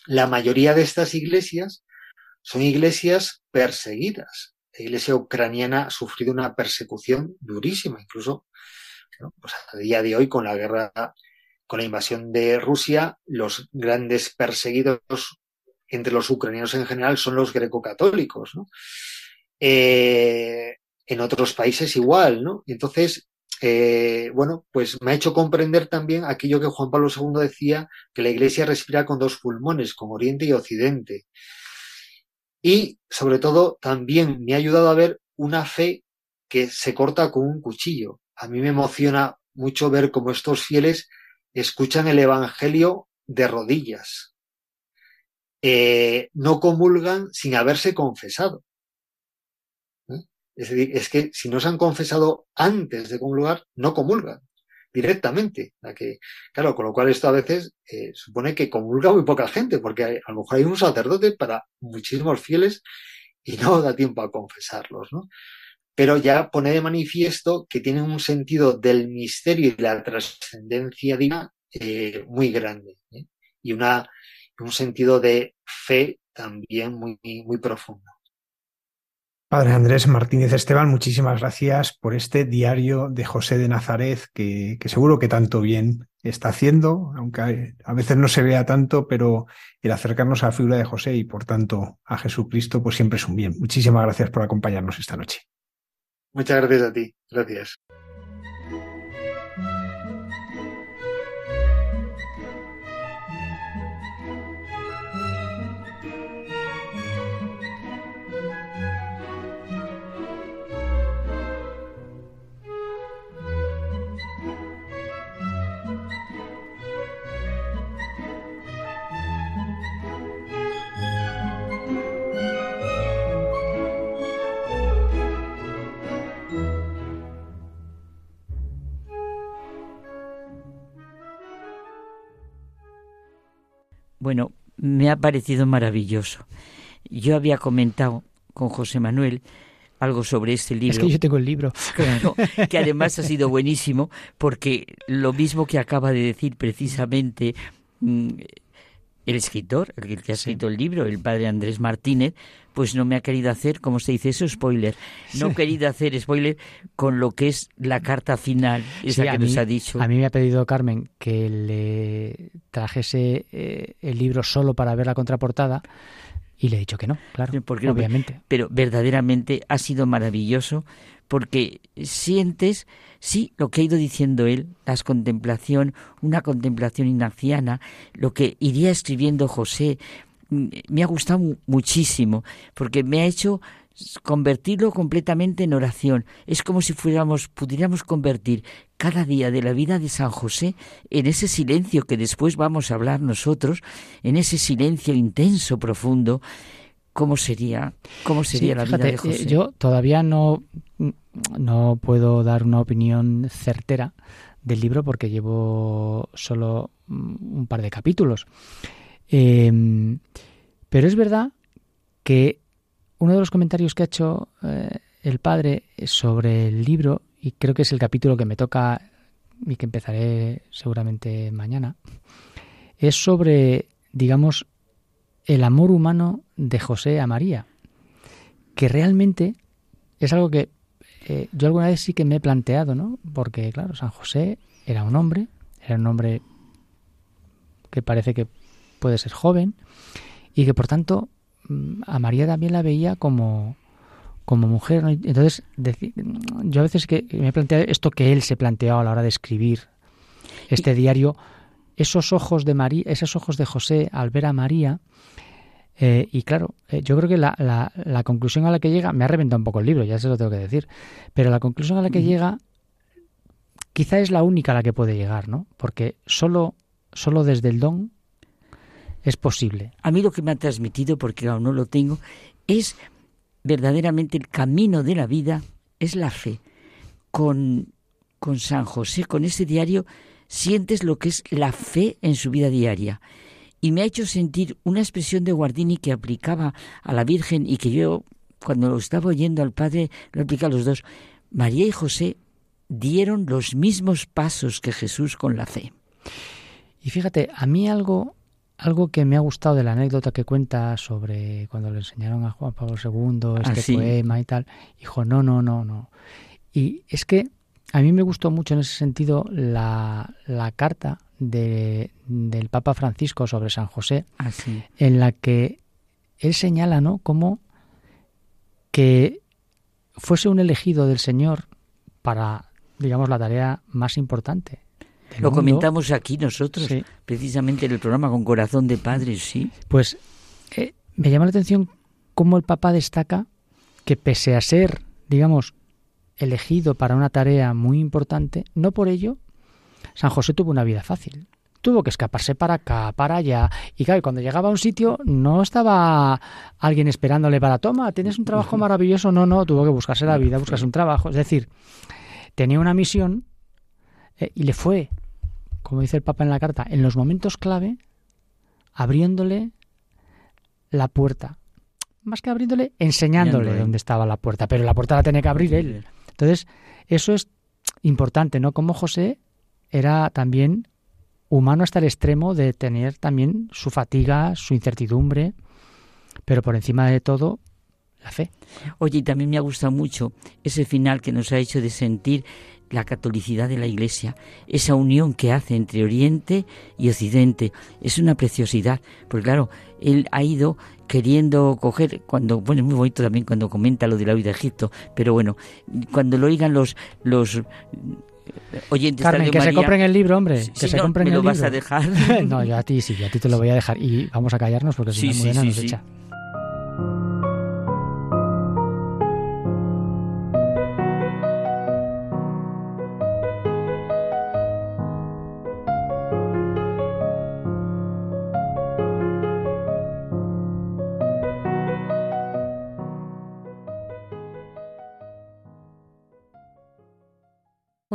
La mayoría de estas iglesias son iglesias perseguidas. La iglesia ucraniana ha sufrido una persecución durísima, incluso pues a día de hoy con la guerra, con la invasión de Rusia, los grandes perseguidos entre los ucranianos en general son los greco-católicos, ¿no? Eh, en otros países igual, ¿no? Entonces, eh, bueno, pues me ha hecho comprender también aquello que Juan Pablo II decía, que la Iglesia respira con dos pulmones, con Oriente y Occidente. Y, sobre todo, también me ha ayudado a ver una fe que se corta con un cuchillo. A mí me emociona mucho ver cómo estos fieles escuchan el Evangelio de rodillas. Eh, no comulgan sin haberse confesado. Es decir, es que si no se han confesado antes de comulgar, no comulgan directamente. que, claro, con lo cual esto a veces eh, supone que comulga muy poca gente, porque a lo mejor hay un sacerdote para muchísimos fieles y no da tiempo a confesarlos, ¿no? Pero ya pone de manifiesto que tienen un sentido del misterio y la trascendencia divina eh, muy grande ¿eh? y una, un sentido de fe también muy, muy profundo. Padre Andrés Martínez Esteban, muchísimas gracias por este diario de José de Nazaret que, seguro que tanto bien está haciendo, aunque a veces no se vea tanto, pero el acercarnos a la figura de José y por tanto a Jesucristo, pues siempre es un bien. Muchísimas gracias por acompañarnos esta noche. Muchas gracias a ti. Gracias. Bueno, me ha parecido maravilloso. Yo había comentado con José Manuel algo sobre este libro. Es que yo tengo el libro. (laughs) Claro, que además ha sido buenísimo porque lo mismo que acaba de decir precisamente mm, el escritor, el que ha escrito el libro, el padre Andrés Martínez, pues no me ha querido hacer, como se dice eso, spoiler. No ha querido hacer spoiler con lo que es la carta final, esa que nos ha dicho. A mí me ha pedido Carmen que le trajese eh, el libro solo para ver la contraportada. Y le he dicho que no, claro, porque obviamente. pero verdaderamente ha sido maravilloso porque sientes, sí, lo que ha ido diciendo él, las contemplación, una contemplación ignaciana, lo que iría escribiendo José, me ha gustado muchísimo, porque me ha hecho convertirlo completamente en oración. Es como si fuéramos, pudiéramos convertir cada día de la vida de San José en ese silencio que después vamos a hablar nosotros, en ese silencio intenso, profundo. ¿Cómo sería? ¿Cómo sería la vida de eh, José? Yo todavía no, no puedo dar una opinión certera del libro porque llevo solo un par de capítulos. Em, pero es verdad que uno de los comentarios que ha hecho eh, el padre sobre el libro, y creo que es el capítulo que me toca y que empezaré seguramente mañana, es sobre, digamos, el amor humano de José a María, que realmente es algo que eh, yo alguna vez sí que me he planteado, ¿no? Porque, claro, San José era un hombre, era un hombre que parece que puede ser joven y que por tanto mm, a María también la veía como, como mujer. Entonces, yo a veces que me he planteado esto que él se planteó a la hora de escribir este diario, esos ojos de María, esos ojos de José al ver a María, eh, y claro, eh, yo creo que la, la, conclusión a la que llega, me ha reventado un poco el libro, ya se lo tengo que decir, pero la conclusión a la que llega quizá es la única a la que puede llegar, ¿no? Porque solo, solo desde el don es posible. A mí lo que me ha transmitido, porque aún no lo tengo, es verdaderamente el camino de la vida, es la fe. Con, con San José, con ese diario, sientes lo que es la fe en su vida diaria. Y me ha hecho sentir una expresión de Guardini que aplicaba a la Virgen y que yo, cuando lo estaba oyendo al Padre, lo aplica a los dos. María y José dieron los mismos pasos que Jesús con la fe. Y fíjate, a mí algo, algo que me ha gustado de la anécdota que cuenta sobre cuando le enseñaron a Juan Pablo II este ah, poema y tal, dijo, no, no, no, no. Y es que a mí me gustó mucho en ese sentido la, la carta de, del Papa Francisco sobre San José, ah, en la que él señala, ¿no? Como que fuese un elegido del Señor para, digamos, la tarea más importante. Lo comentamos aquí nosotros, precisamente en el programa Con Corazón de Padres, sí. Pues eh, me llama la atención cómo el Papa destaca que pese a ser, digamos, elegido para una tarea muy importante, no por ello San José tuvo una vida fácil. Tuvo que escaparse para acá, para allá. Y claro, cuando llegaba a un sitio no estaba alguien esperándole para toma, tienes un trabajo maravilloso. No, no, tuvo que buscarse la vida, buscarse un trabajo. Es decir, tenía una misión eh, y le fue, como dice el Papa en la carta, en los momentos clave, abriéndole la puerta. Más que abriéndole, enseñándole dónde estaba la puerta. Pero la puerta la tenía que abrir él. Entonces, eso es importante, ¿no? Como José era también humano hasta el extremo de tener también su fatiga, su incertidumbre, pero por encima de todo, la fe. Oye, y también me ha gustado mucho ese final que nos ha hecho de sentir la catolicidad de la Iglesia, esa unión que hace entre Oriente y Occidente, es una preciosidad, porque claro, él ha ido queriendo coger, cuando, bueno, es muy bonito también cuando comenta lo de la vida de Egipto, pero bueno, cuando lo oigan los, los oyentes Carmen, que se compren el libro, hombre, que se compren ¿me lo vas a dejar? (laughs) no, yo a ti sí, yo a ti te lo voy a dejar y vamos a callarnos porque si no, muy nos echa.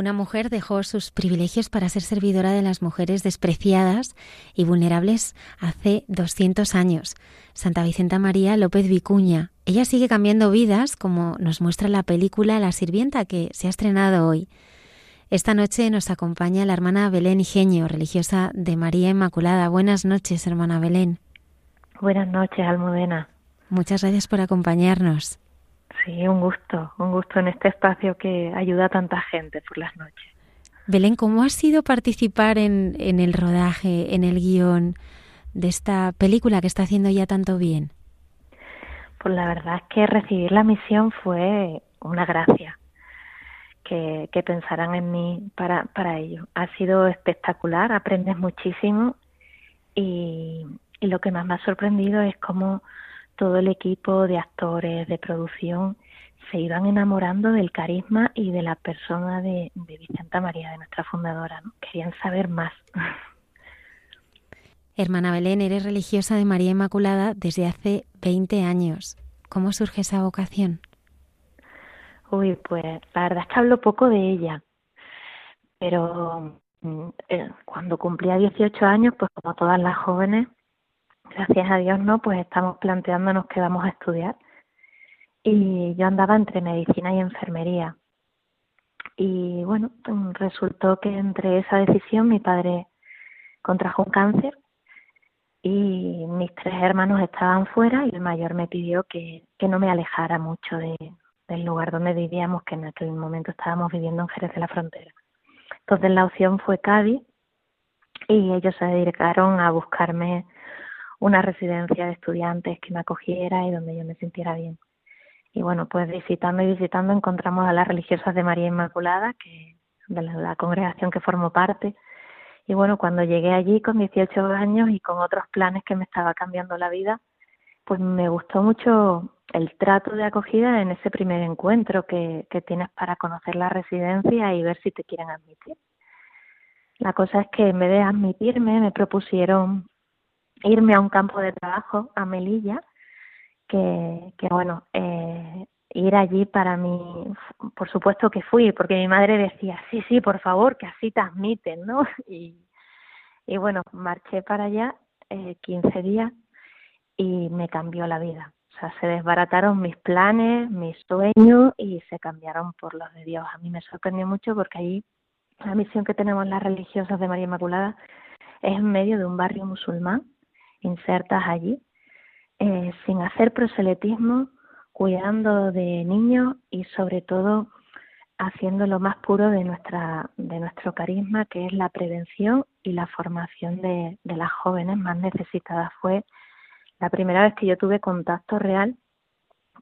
Una mujer dejó sus privilegios para ser servidora de las mujeres despreciadas y vulnerables hace 200 años. Santa Vicenta María López Vicuña. Ella sigue cambiando vidas, como nos muestra la película La Sirvienta, que se ha estrenado hoy. Esta noche nos acompaña la hermana Belén Igeño, religiosa de María Inmaculada. Buenas noches, hermana Belén. Buenas noches, Almudena. Muchas gracias por acompañarnos. Sí, un gusto, un gusto en este espacio que ayuda a tanta gente por las noches. Belén, ¿cómo ha sido participar en, en el rodaje, en el guion de esta película que está haciendo ya tanto bien? Pues la verdad es que recibir la misión fue una gracia. Que, que pensaran en mí para, para ello. Ha sido espectacular, aprendes muchísimo y, y lo que más me ha sorprendido es cómo todo el equipo de actores, de producción, se iban enamorando del carisma y de la persona de, de Vicenta María, de nuestra fundadora. ¿no? Querían saber más. (laughs) Hermana Belén, eres religiosa de María Inmaculada desde hace 20 años. ¿Cómo surge esa vocación? Uy, pues la verdad es que hablo poco de ella, pero mm, eh, cuando cumplía 18 años, pues como todas las jóvenes, gracias a Dios no, pues estamos planteándonos que vamos a estudiar. Y yo andaba entre medicina y enfermería. Y bueno, resultó que entre esa decisión mi padre contrajo un cáncer y mis tres hermanos estaban fuera y el mayor me pidió que, que no me alejara mucho de, del lugar donde vivíamos, que en aquel momento estábamos viviendo en Jerez de la Frontera. Entonces la opción fue Cádiz y ellos se dedicaron a buscarme una residencia de estudiantes que me acogiera y donde yo me sintiera bien. Y bueno, pues visitando y visitando encontramos a las religiosas de María Inmaculada, que de la, congregación que formo parte. Y bueno, cuando llegué allí con 18 años y con otros planes que me estaba cambiando la vida, pues me gustó mucho el trato de acogida en ese primer encuentro que, que tienes para conocer la residencia y ver si te quieren admitir. La cosa es que en vez de admitirme, me propusieron irme a un campo de trabajo a Melilla, que, bueno, eh, ir allí para mí, por supuesto que fui, porque mi madre decía, sí, sí, por favor, que así te admiten, ¿no? (laughs) Y, y bueno, marché para allá eh, 15 días y me cambió la vida. O sea, se desbarataron mis planes, mis sueños y se cambiaron por los de Dios. A mí me sorprendió mucho porque allí la misión que tenemos las religiosas de María Inmaculada es en medio de un barrio musulmán, insertas allí, eh, sin hacer proselitismo, cuidando de niños y sobre todo haciendo lo más puro de nuestra de nuestro carisma que es la prevención y la formación de, de las jóvenes más necesitadas. Fue la primera vez que yo tuve contacto real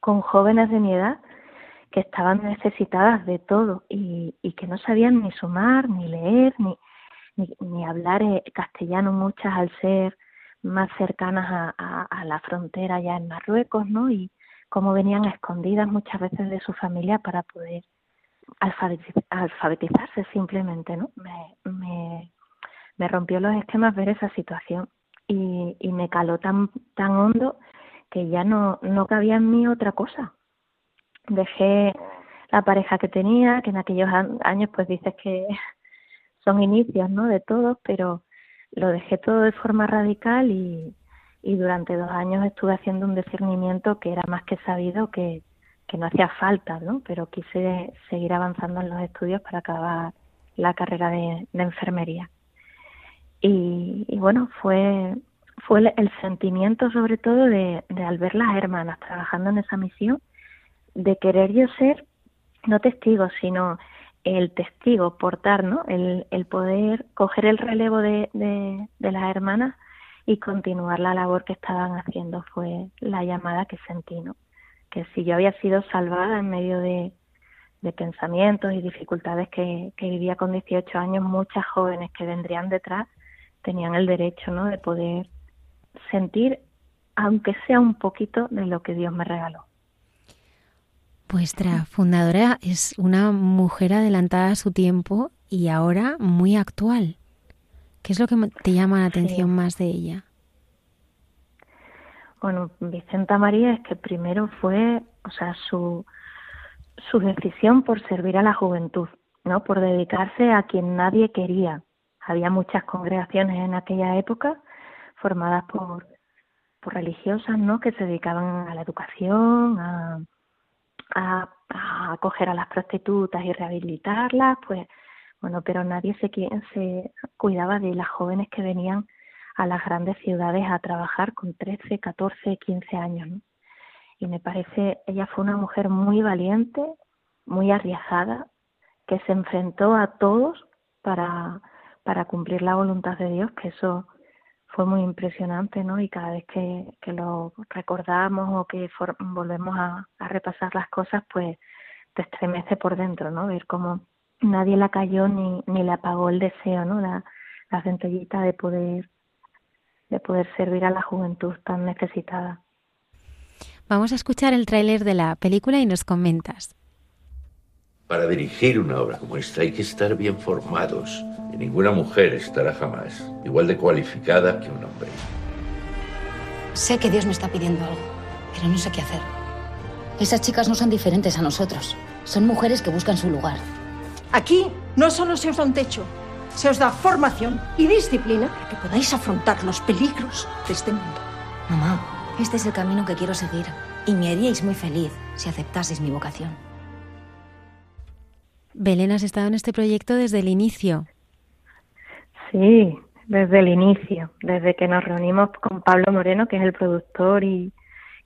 con jóvenes de mi edad que estaban necesitadas de todo y, y que no sabían ni sumar, ni leer, ni, ni, ni hablar eh, castellano muchas al ser más cercanas a, la frontera ya en Marruecos, ¿no? Y cómo venían escondidas muchas veces de su familia para poder alfabetizarse simplemente, ¿no? Me, me, me rompió los esquemas ver esa situación y, y me caló tan, tan hondo que ya no, no cabía en mí otra cosa. Dejé la pareja que tenía, que en aquellos años pues dices que (laughs) son inicios, ¿no? De todos, pero lo dejé todo de forma radical y, durante dos años estuve haciendo un discernimiento que era más que sabido que, que no hacía falta, ¿no? Pero quise seguir avanzando en los estudios para acabar la carrera de, enfermería. Y, y, bueno, fue, fue el, sentimiento sobre todo de, de al ver las hermanas trabajando en esa misión, de querer yo ser no testigo, sino el testigo, portar, ¿no? El, el poder coger el relevo de, las hermanas y continuar la labor que estaban haciendo fue la llamada que sentí, ¿no? Que si yo había sido salvada en medio de, de pensamientos y dificultades que, que vivía con 18 años, muchas jóvenes que vendrían detrás tenían el derecho, ¿no? De poder sentir, aunque sea un poquito, de lo que Dios me regaló. Vuestra fundadora es una mujer adelantada a su tiempo y ahora muy actual. ¿Qué es lo que te llama la atención sí. más de ella? Bueno, Vicenta María es que primero fue, o sea, su, su decisión por servir a la juventud, ¿no? Por dedicarse a quien nadie quería. Había muchas congregaciones en aquella época formadas por, por religiosas, ¿no? Que se dedicaban a la educación, a, a, a acoger a las prostitutas y rehabilitarlas, pues bueno, pero nadie se, se cuidaba de las jóvenes que venían a las grandes ciudades a trabajar con 13, 14, 15 años. ¿no? Y me parece, ella fue una mujer muy valiente, muy arriesgada, que se enfrentó a todos para, para cumplir la voluntad de Dios, que eso fue muy impresionante, ¿no? Y cada vez que, que lo recordamos o que for, volvemos a, repasar las cosas, pues te estremece por dentro, ¿no? Ver cómo nadie la cayó ni, ni le apagó el deseo, ¿no? La, la centellita de poder, de poder servir a la juventud tan necesitada. Vamos a escuchar el tráiler de la película y nos comentas. Para dirigir una obra como esta hay que estar bien formados y ninguna mujer estará jamás igual de cualificada que un hombre. Sé que Dios me está pidiendo algo, pero no sé qué hacer. Esas chicas no son diferentes a nosotros. Son mujeres que buscan su lugar. Aquí no solo se os da un techo, se os da formación y disciplina para que podáis afrontar los peligros de este mundo. Mamá, este es el camino que quiero seguir y me haríais muy feliz si aceptaseis mi vocación. Belén, has estado en este proyecto desde el inicio. Sí, desde el inicio, desde que nos reunimos con Pablo Moreno, que es el productor y,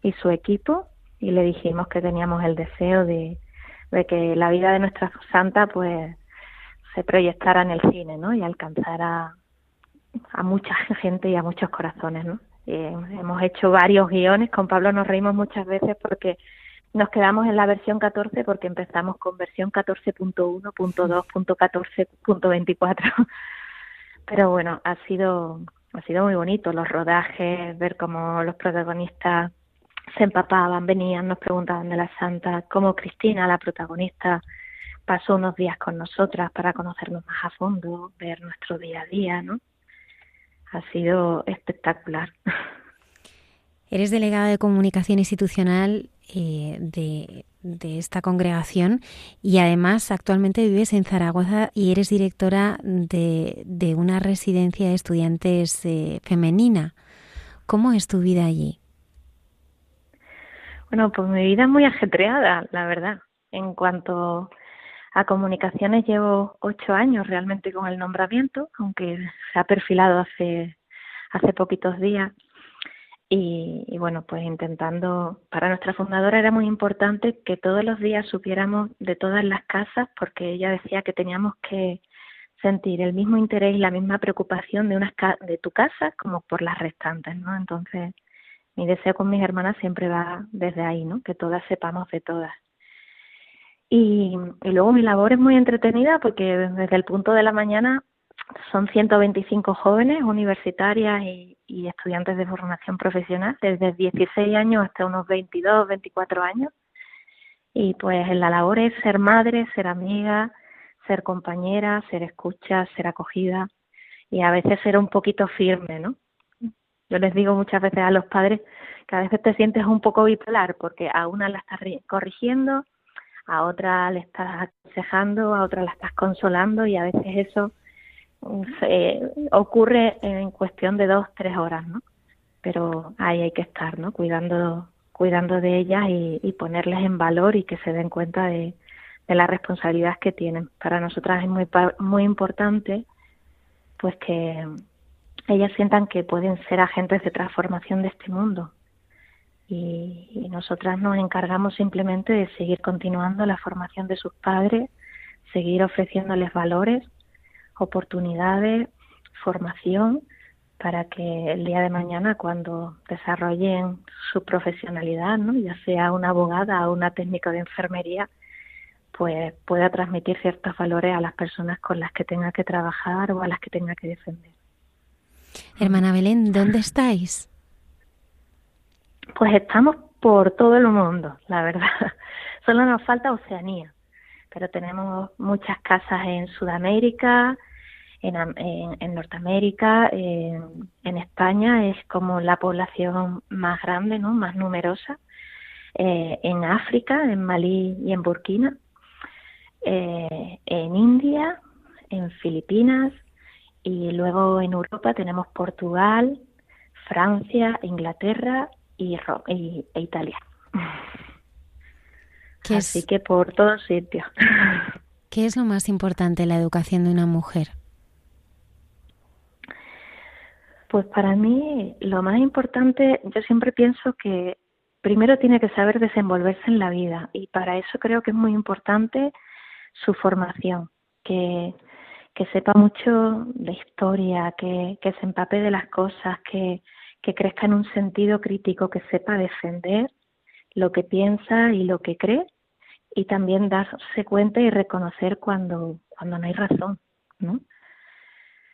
y su equipo, y le dijimos que teníamos el deseo de, de que la vida de nuestra santa pues se proyectara en el cine, ¿no? Y alcanzara a mucha gente y a muchos corazones, ¿no? Y hemos hecho varios guiones, con Pablo nos reímos muchas veces porque nos quedamos en la versión 14 porque empezamos con versión 14.1.2.14.24. (laughs) Pero bueno, ha sido ha sido muy bonito los rodajes, ver cómo los protagonistas se empapaban, venían, nos preguntaban de la santa, como Cristina, la protagonista, pasó unos días con nosotras para conocernos más a fondo, ver nuestro día a día, ¿no? Ha sido espectacular. (laughs) Eres delegada de comunicación institucional eh, de, esta congregación y además actualmente vives en Zaragoza y eres directora de, una residencia de estudiantes eh, femenina. ¿Cómo es tu vida allí? Bueno, pues mi vida es muy ajetreada, la verdad. En cuanto a comunicaciones, llevo ocho años realmente con el nombramiento, aunque se ha perfilado hace, hace poquitos días. Y, bueno, pues intentando, para nuestra fundadora era muy importante que todos los días supiéramos de todas las casas, porque ella decía que teníamos que sentir el mismo interés y la misma preocupación de, unas, de tu casa como por las restantes, ¿no? Entonces, mi deseo con mis hermanas siempre va desde ahí, ¿no? Que todas sepamos de todas. Y, y luego mi labor es muy entretenida porque desde el punto de la mañana son 125 jóvenes universitarias y, estudiantes de formación profesional, desde 16 años hasta unos 22, 24 años. Y pues la labor es ser madre, ser amiga, ser compañera, ser escucha, ser acogida y a veces ser un poquito firme, ¿no? Yo les digo muchas veces a los padres que a veces te sientes un poco bipolar porque a una la estás corrigiendo, a otra le estás aconsejando, a otra la estás consolando y a veces eso ocurre en cuestión de dos, tres horas, ¿no? Pero ahí hay que estar, ¿no? Cuidando, cuidando de ellas y, y ponerles en valor y que se den cuenta de, de la responsabilidad que tienen. Para nosotras es muy, muy importante pues que ellas sientan que pueden ser agentes de transformación de este mundo. Y, y, nosotras nos encargamos simplemente de seguir continuando la formación de sus padres, seguir ofreciéndoles valores, oportunidades, formación, para que el día de mañana, cuando desarrollen su profesionalidad, ¿no? ya sea una abogada o una técnica de enfermería, pues pueda transmitir ciertos valores a las personas con las que tenga que trabajar o a las que tenga que defender. Hermana Belén, ¿dónde estáis? Pues estamos por todo el mundo, la verdad. (laughs) Solo nos falta Oceanía, pero tenemos muchas casas en Sudamérica, en, Norteamérica, en, en, España es como la población más grande, ¿no? más numerosa, eh, en África, en Malí y en Burkina, eh, en India, en Filipinas y luego en Europa tenemos Portugal, Francia, Inglaterra y, e Italia. (laughs) Así que por todos sitios. (laughs) ¿Qué es lo más importante en la educación de una mujer? Pues para mí lo más importante, yo siempre pienso que primero tiene que saber desenvolverse en la vida y para eso creo que es muy importante su formación, que, que sepa mucho de historia, que, que se empape de las cosas, que, que crezca en un sentido crítico, que sepa defender lo que piensa y lo que cree y también darse cuenta y reconocer cuando, cuando no hay razón, ¿no?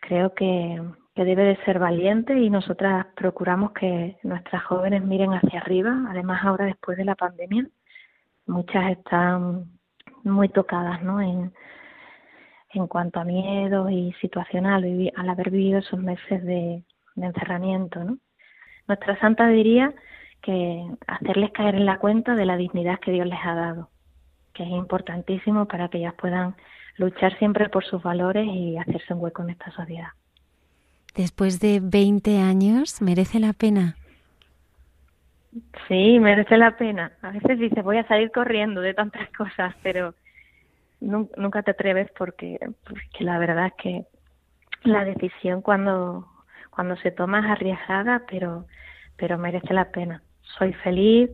Creo que, que debe de ser valiente y nosotras procuramos que nuestras jóvenes miren hacia arriba, además ahora después de la pandemia, muchas están muy tocadas ¿no? en, en cuanto a miedo y situación al, al haber vivido esos meses de, de encerramiento. ¿no? Nuestra santa diría que hacerles caer en la cuenta de la dignidad que Dios les ha dado, que es importantísimo para que ellas puedan luchar siempre por sus valores y hacerse un hueco en esta sociedad. Después de 20 años, ¿merece la pena? Sí, merece la pena. A veces dices, voy a salir corriendo de tantas (laughs) cosas, pero nunca te atreves porque, porque la verdad es que la decisión cuando, cuando se toma es arriesgada, pero, pero merece la pena. Soy feliz,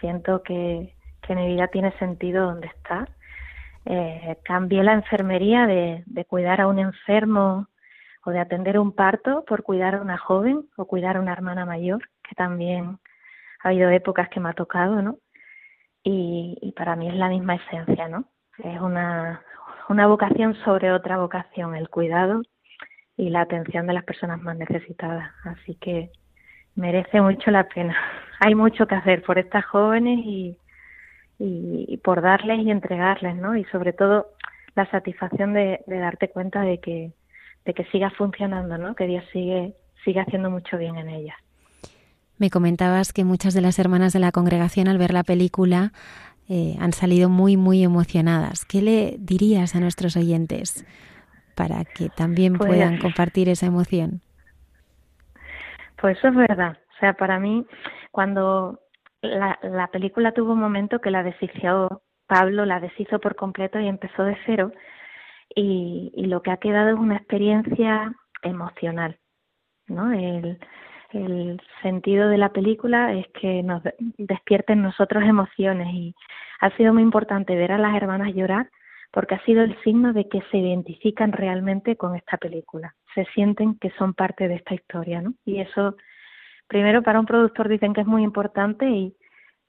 siento que, que mi vida tiene sentido donde está. Eh, cambié la enfermería de, de cuidar a un enfermo o de atender un parto por cuidar a una joven o cuidar a una hermana mayor, que también ha habido épocas que me ha tocado, ¿no? Y, para mí es la misma esencia, ¿no? Es una, una vocación sobre otra vocación, el cuidado y la atención de las personas más necesitadas. Así que merece mucho la pena. (laughs) hay mucho que hacer por estas jóvenes y, y, por darles y entregarles, ¿no? Y sobre todo la satisfacción de, de, darte cuenta de que, de que siga funcionando, ¿no? Que Dios sigue, sigue haciendo mucho bien en ellas. Me comentabas que muchas de las hermanas de la congregación al ver la película eh, han salido muy, muy emocionadas. ¿Qué le dirías a nuestros oyentes para que también pues puedan compartir esa emoción? Pues eso es verdad. O sea, para mí, cuando la, la película tuvo un momento que la deshizo Pablo, la deshizo por completo y empezó de cero, y, y lo que ha quedado es una experiencia emocional, ¿no? El, sentido de la película es que nos despierten nosotros emociones y ha sido muy importante ver a las hermanas llorar porque ha sido el signo de que se identifican realmente con esta película, se sienten que son parte de esta historia, ¿no? Y eso, primero para un productor dicen que es muy importante y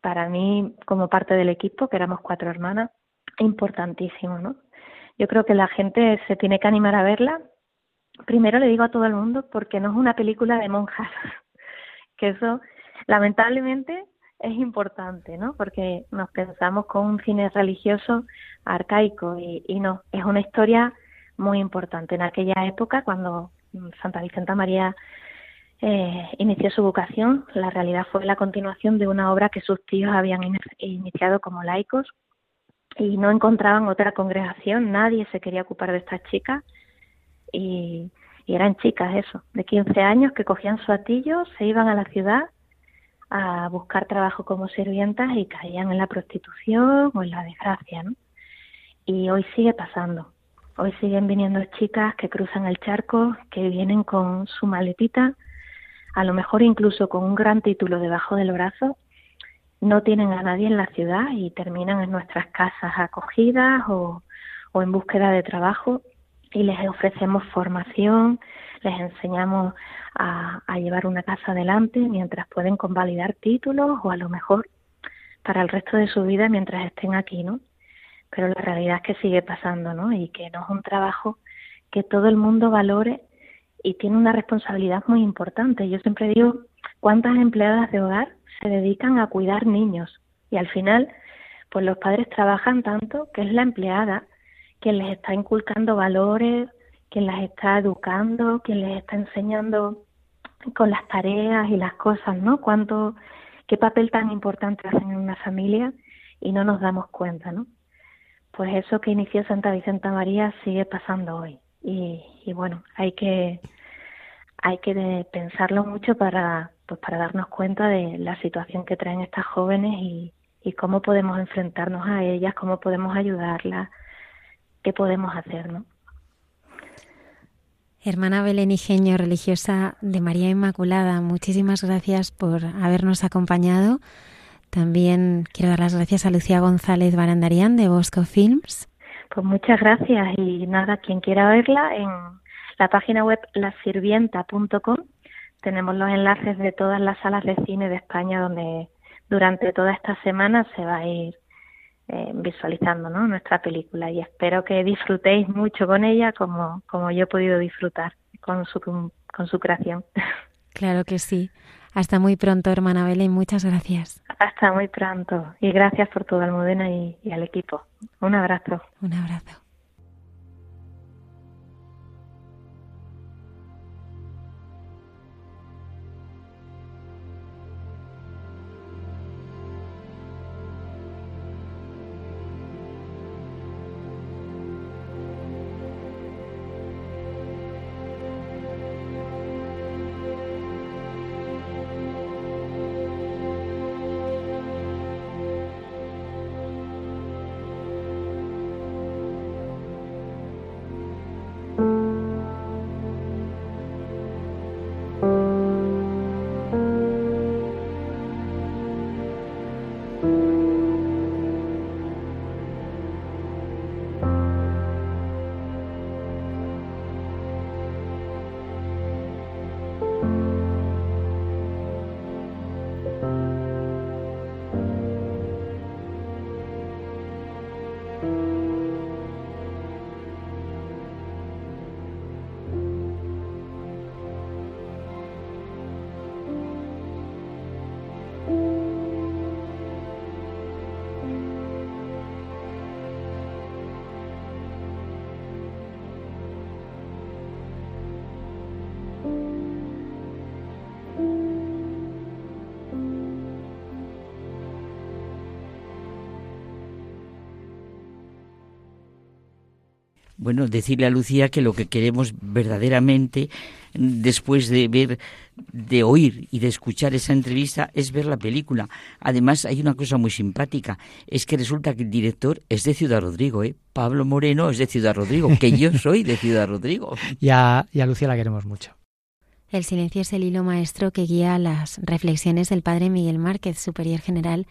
para mí como parte del equipo, que éramos cuatro hermanas, importantísimo, ¿no? Yo creo que la gente se tiene que animar a verla primero le digo a todo el mundo porque no es una película de monjas, (laughs) que eso lamentablemente es importante, ¿no? Porque nos pensamos con un cine religioso arcaico y, y no, es una historia muy importante. En aquella época, cuando Santa Vicenta María eh, inició su vocación, la realidad fue la continuación de una obra que sus tíos habían iniciado como laicos y no encontraban otra congregación, nadie se quería ocupar de estas chicas y, eran chicas eso, de 15 años que cogían su atillo, se iban a la ciudad a buscar trabajo como sirvientas y caían en la prostitución o en la desgracia, ¿no? Y hoy sigue pasando. Hoy siguen viniendo chicas que cruzan el charco, que vienen con su maletita, a lo mejor incluso con un gran título debajo del brazo, no tienen a nadie en la ciudad y terminan en nuestras casas acogidas o, o en búsqueda de trabajo y les ofrecemos formación, les enseñamos a, llevar una casa adelante mientras pueden convalidar títulos o a lo mejor para el resto de su vida mientras estén aquí, ¿no? Pero la realidad es que sigue pasando, ¿no? Y que no es un trabajo que todo el mundo valore y tiene una responsabilidad muy importante. Yo siempre digo, ¿cuántas empleadas de hogar se dedican a cuidar niños? Y al final, pues los padres trabajan tanto que es la empleada quien les está inculcando valores, quien las está educando, quien les está enseñando con las tareas y las cosas, ¿no? Cuánto, qué papel tan importante hacen en una familia y no nos damos cuenta, ¿no? Pues eso que inició Santa Vicenta María sigue pasando hoy y, y bueno, hay que hay que pensarlo mucho para pues para darnos cuenta de la situación que traen estas jóvenes y, cómo podemos enfrentarnos a ellas, cómo podemos ayudarlas, qué podemos hacer, ¿no? Hermana Belén Ingenio, religiosa de María Inmaculada, muchísimas gracias por habernos acompañado. También quiero dar las gracias a Lucía González Barandarián de Bosco Films. Pues muchas gracias y nada, quien quiera verla en la página web lasirvienta.com tenemos los enlaces de todas las salas de cine de España donde durante toda esta semana se va a ir eh, visualizando nuestra película y espero que disfrutéis mucho con ella como, como yo he podido disfrutar con su, con su creación. (laughs) Claro que sí. Hasta muy pronto, hermana Belén. Muchas gracias. Hasta muy pronto. Y gracias por todo, Almudena y, y al equipo. Un abrazo. Un abrazo. Bueno, decirle a Lucía que lo que queremos verdaderamente después de ver, de oír y de escuchar esa entrevista es ver la película. Además, hay una cosa muy simpática, es que resulta que el director es de Ciudad Rodrigo, ¿eh? Pablo Moreno es de Ciudad Rodrigo, que yo (laughs) soy de Ciudad Rodrigo. y a Lucía la queremos mucho. El silencio es el hilo maestro que guía las reflexiones del padre Miguel Márquez, superior general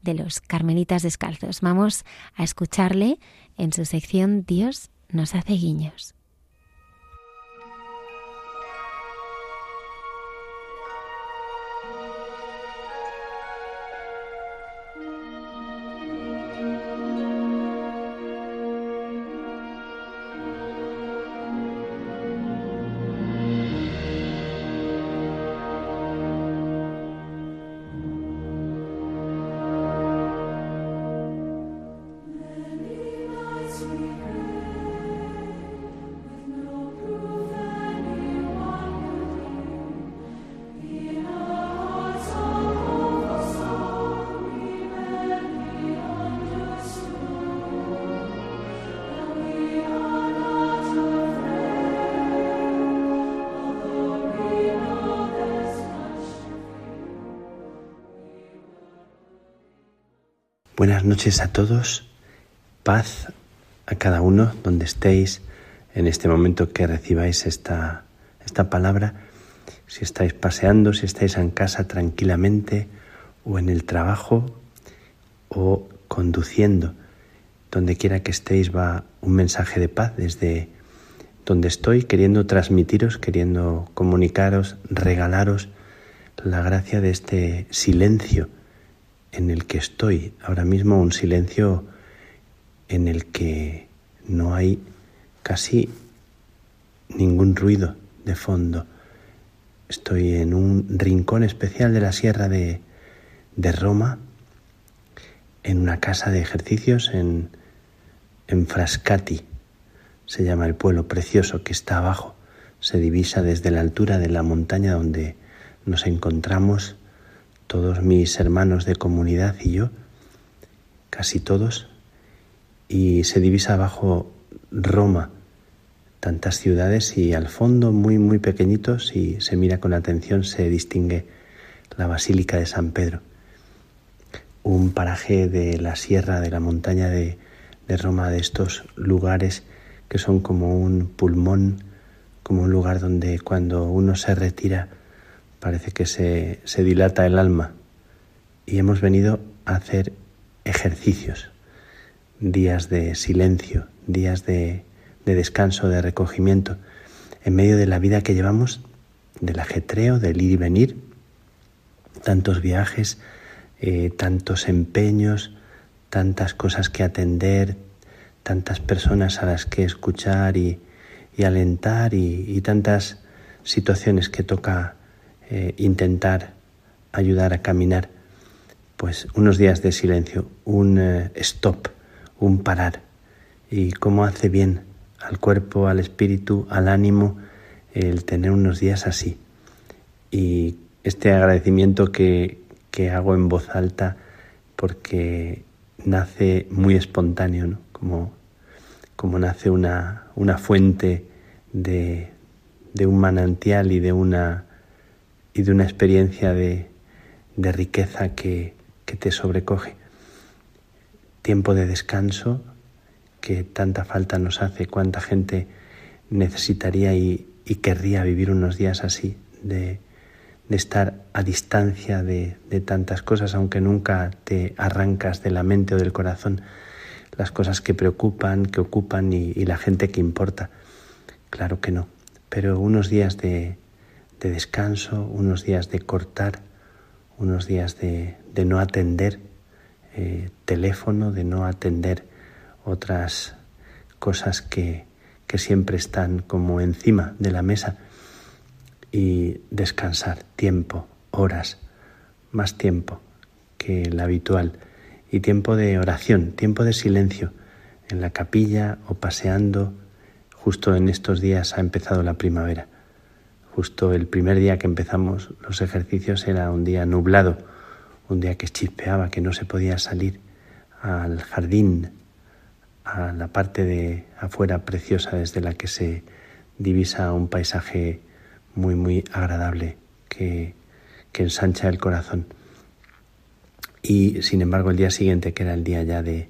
de los Carmelitas Descalzos. Vamos a escucharle en su sección Dios nos hace guiños. Noches a todos, paz a cada uno donde estéis en este momento que recibáis esta, esta palabra, si estáis paseando, si estáis en casa tranquilamente o en el trabajo o conduciendo, donde quiera que estéis va un mensaje de paz desde donde estoy queriendo transmitiros, queriendo comunicaros, regalaros la gracia de este silencio en el que estoy ahora mismo, un silencio en el que no hay casi ningún ruido de fondo. Estoy en un rincón especial de la Sierra de, de Roma, en una casa de ejercicios en, en Frascati, se llama el pueblo precioso que está abajo, se divisa desde la altura de la montaña donde nos encontramos todos mis hermanos de comunidad y yo, casi todos, y se divisa abajo Roma, tantas ciudades y al fondo muy muy pequeñitos y se mira con atención se distingue la Basílica de San Pedro, un paraje de la sierra, de la montaña de, de Roma, de estos lugares que son como un pulmón, como un lugar donde cuando uno se retira parece que se, dilata el alma. Y hemos venido a hacer ejercicios, días de silencio, días de, descanso, de recogimiento, en medio de la vida que llevamos, del ajetreo, del ir y venir, tantos viajes, eh, tantos empeños, tantas cosas que atender, tantas personas a las que escuchar y, alentar y tantas situaciones que toca eh, intentar ayudar a caminar, pues unos días de silencio, un eh, stop, un parar. Y cómo hace bien al cuerpo, al espíritu, al ánimo el tener unos días así. Y este agradecimiento que, que hago en voz alta porque nace muy espontáneo, como, como nace una, una fuente de, de un manantial y de una y de una experiencia de, riqueza que, te sobrecoge. Tiempo de descanso que tanta falta nos hace, cuánta gente necesitaría y, querría vivir unos días así, de, estar a distancia de, tantas cosas, aunque nunca te arrancas de la mente o del corazón las cosas que preocupan, que ocupan y la gente que importa. Claro que no, pero unos días de, de descanso, unos días de cortar, unos días de, no atender eh, teléfono, de no atender otras cosas que, que siempre están como encima de la mesa. Y descansar tiempo, horas, más tiempo que el habitual. Y tiempo de oración, tiempo de silencio en la capilla o paseando. Justo en estos días ha empezado la primavera Justo el primer día que empezamos los ejercicios era un día nublado, un día que chispeaba, que no se podía salir al jardín a la parte de afuera preciosa desde la que se divisa un paisaje muy, muy agradable que, que ensancha el corazón. Y sin embargo el día siguiente, que era el día ya de,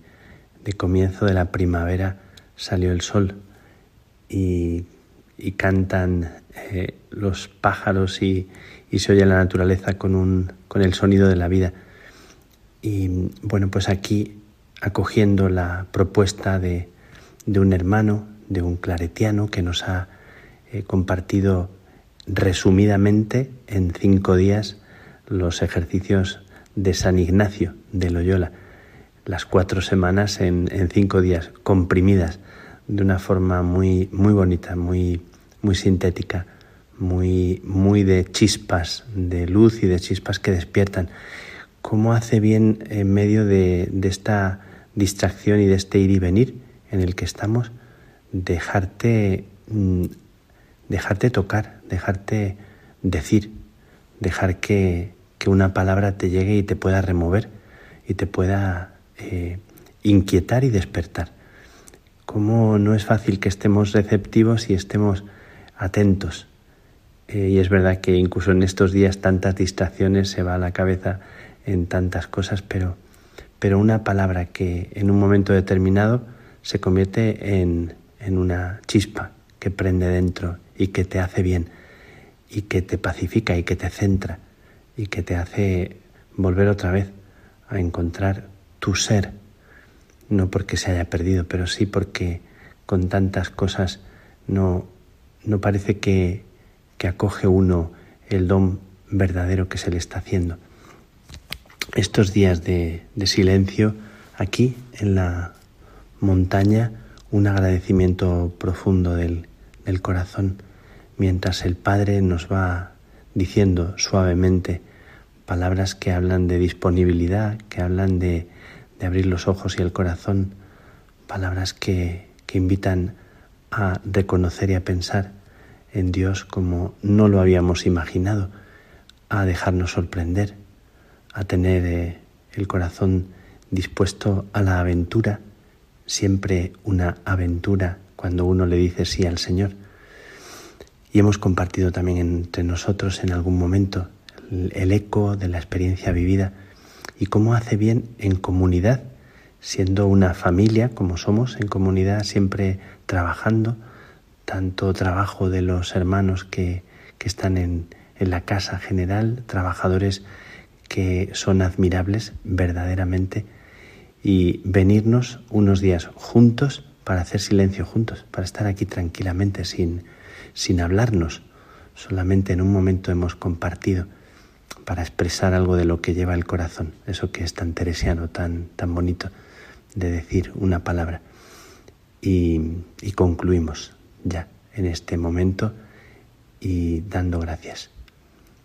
de comienzo de la primavera, salió el sol y, y cantan eh, los pájaros y, se oye la naturaleza con, un, con el sonido de la vida. Y bueno, pues aquí acogiendo la propuesta de, de un hermano, de un claretiano que nos ha eh, compartido resumidamente en cinco días los ejercicios de San Ignacio de Loyola, las cuatro semanas en, en cinco días, comprimidas de una forma muy, muy bonita, muy, muy sintética, muy, muy de chispas de luz y de chispas que despiertan. ¿Cómo hace bien en medio de, de esta distracción y de este ir y venir en el que estamos, dejarte, mm, dejarte tocar, dejarte decir, dejar que, que, una palabra te llegue y te pueda remover y te pueda eh, inquietar y despertar. Cómo no es fácil que estemos receptivos y estemos atentos. Eh, y es verdad que incluso en estos días tantas distracciones se va a la cabeza en tantas cosas, pero pero una palabra que en un momento determinado se convierte en, en una chispa que prende dentro y que te hace bien y que te pacifica y que te centra y que te hace volver otra vez a encontrar tu ser, no porque se haya perdido, pero sí porque con tantas cosas no, no parece que, que acoge uno el don verdadero que se le está haciendo. Estos días de, silencio aquí en la montaña, un agradecimiento profundo del, corazón, mientras el Padre nos va diciendo suavemente palabras que hablan de disponibilidad, que hablan de, abrir los ojos y el corazón, palabras que, que invitan a reconocer y a pensar en Dios como no lo habíamos imaginado, a dejarnos sorprender a tener eh, el corazón dispuesto a la aventura, siempre una aventura cuando uno le dice sí al Señor. Y hemos compartido también entre nosotros en algún momento el, eco de la experiencia vivida y cómo hace bien en comunidad, siendo una familia como somos, en comunidad siempre trabajando, tanto trabajo de los hermanos que, que están en, en la casa general, trabajadores que son admirables verdaderamente y venirnos unos días juntos para hacer silencio juntos, para estar aquí tranquilamente sin, sin hablarnos. Solamente en un momento hemos compartido para expresar algo de lo que lleva el corazón, eso que es tan teresiano, tan, tan bonito de decir una palabra. Y, concluimos ya en este momento y dando gracias.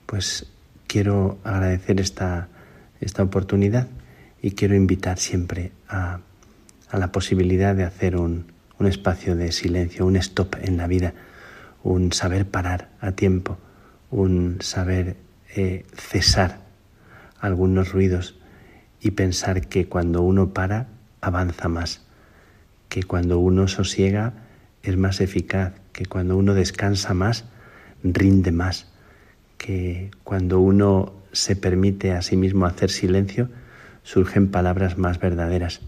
Pues quiero agradecer esta, esta oportunidad y quiero invitar siempre a, a la posibilidad de hacer un, un, espacio de silencio, un stop en la vida, un saber parar a tiempo, un saber eh, cesar algunos ruidos y pensar que cuando uno para avanza más, que cuando uno sosiega es más eficaz, que cuando uno descansa más rinde más que cuando uno se permite a sí mismo hacer silencio, surgen palabras más verdaderas.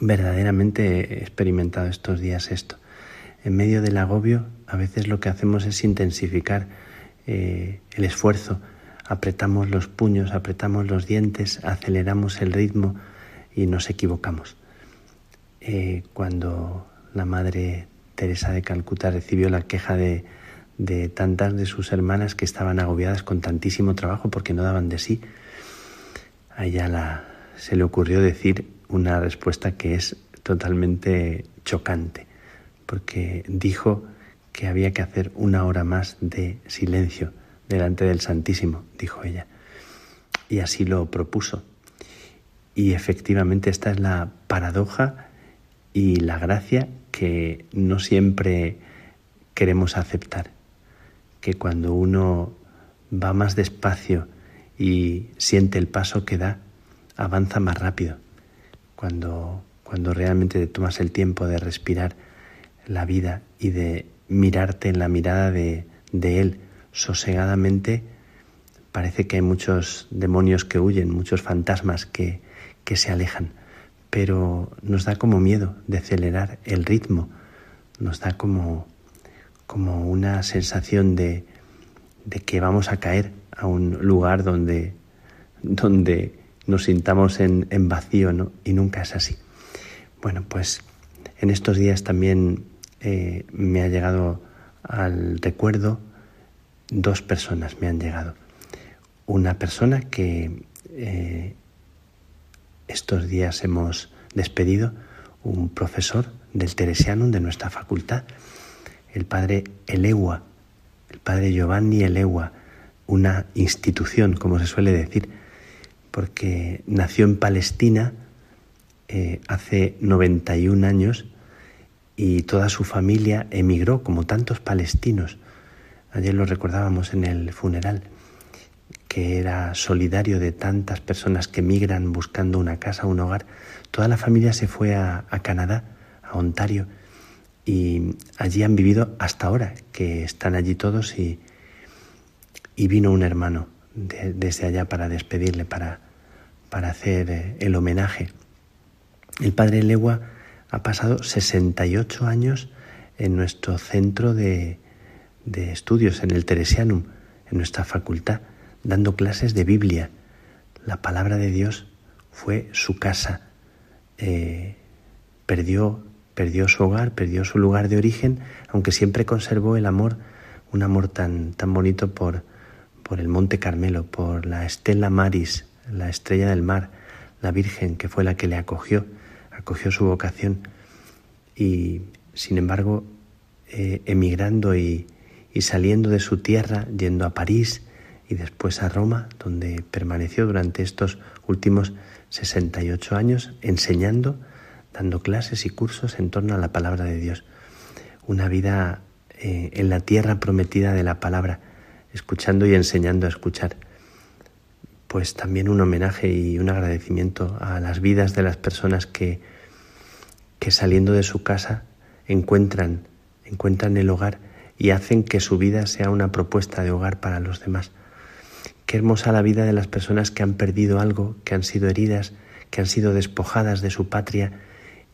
Verdaderamente he experimentado estos días esto. En medio del agobio, a veces lo que hacemos es intensificar eh, el esfuerzo, apretamos los puños, apretamos los dientes, aceleramos el ritmo y nos equivocamos. Eh, cuando la Madre Teresa de Calcuta recibió la queja de, tantas de sus hermanas que estaban agobiadas con tantísimo trabajo porque no daban de sí. A ella la, se le ocurrió decir una respuesta que es totalmente chocante, porque dijo que había que hacer una hora más de silencio delante del Santísimo, dijo ella. Y así lo propuso. Y efectivamente esta es la paradoja y la gracia que no siempre queremos aceptar que cuando uno va más despacio y siente el paso que da, avanza más rápido. Cuando, cuando realmente te tomas el tiempo de respirar la vida y de mirarte en la mirada de, de Él sosegadamente, parece que hay muchos demonios que huyen, muchos fantasmas que, que se alejan, pero nos da como miedo de acelerar el ritmo, nos da como, como una sensación de, de que vamos a caer a un lugar donde, donde nos sintamos en, en vacío, ¿no? Y nunca es así. Bueno, pues en estos días también eh, me ha llegado al recuerdo dos personas me han llegado. Una persona que eh, estos días hemos despedido, un profesor del Teresianum de nuestra facultad, el padre Elegua, el padre Giovanni Elegua, una institución, como se suele decir, porque nació en Palestina eh, hace 91 años y toda su familia emigró, como tantos palestinos. Ayer lo recordábamos en el funeral, que era solidario de tantas personas que emigran buscando una casa, un hogar. Toda la familia se fue a, Canadá, a Ontario, y allí han vivido hasta ahora, que están allí todos y, y vino un hermano desde allá para despedirle, para, para hacer eh, el homenaje. El padre Legua ha pasado 68 años en nuestro centro de, estudios, en el Teresianum, en nuestra facultad, dando clases de Biblia. La palabra de Dios fue su casa. Eh, perdió, perdió su hogar, perdió su lugar de origen, aunque siempre conservó el amor, un amor tan, tan bonito por, por el Monte Carmelo, por la Estela Maris, la estrella del mar, la Virgen que fue la que le acogió acogió su vocación y, sin embargo, eh, emigrando y, y saliendo de su tierra, yendo a París y después a Roma, donde permaneció durante estos últimos 68 años enseñando, dando clases y cursos en torno a la palabra de Dios. Una vida eh, en la tierra prometida de la palabra, escuchando y enseñando a escuchar. Pues también un homenaje y un agradecimiento a las vidas de las personas que que saliendo de su casa encuentran, encuentran el hogar y hacen que su vida sea una propuesta de hogar para los demás. Qué hermosa la vida de las personas que han perdido algo, que han sido heridas, que han sido despojadas de su patria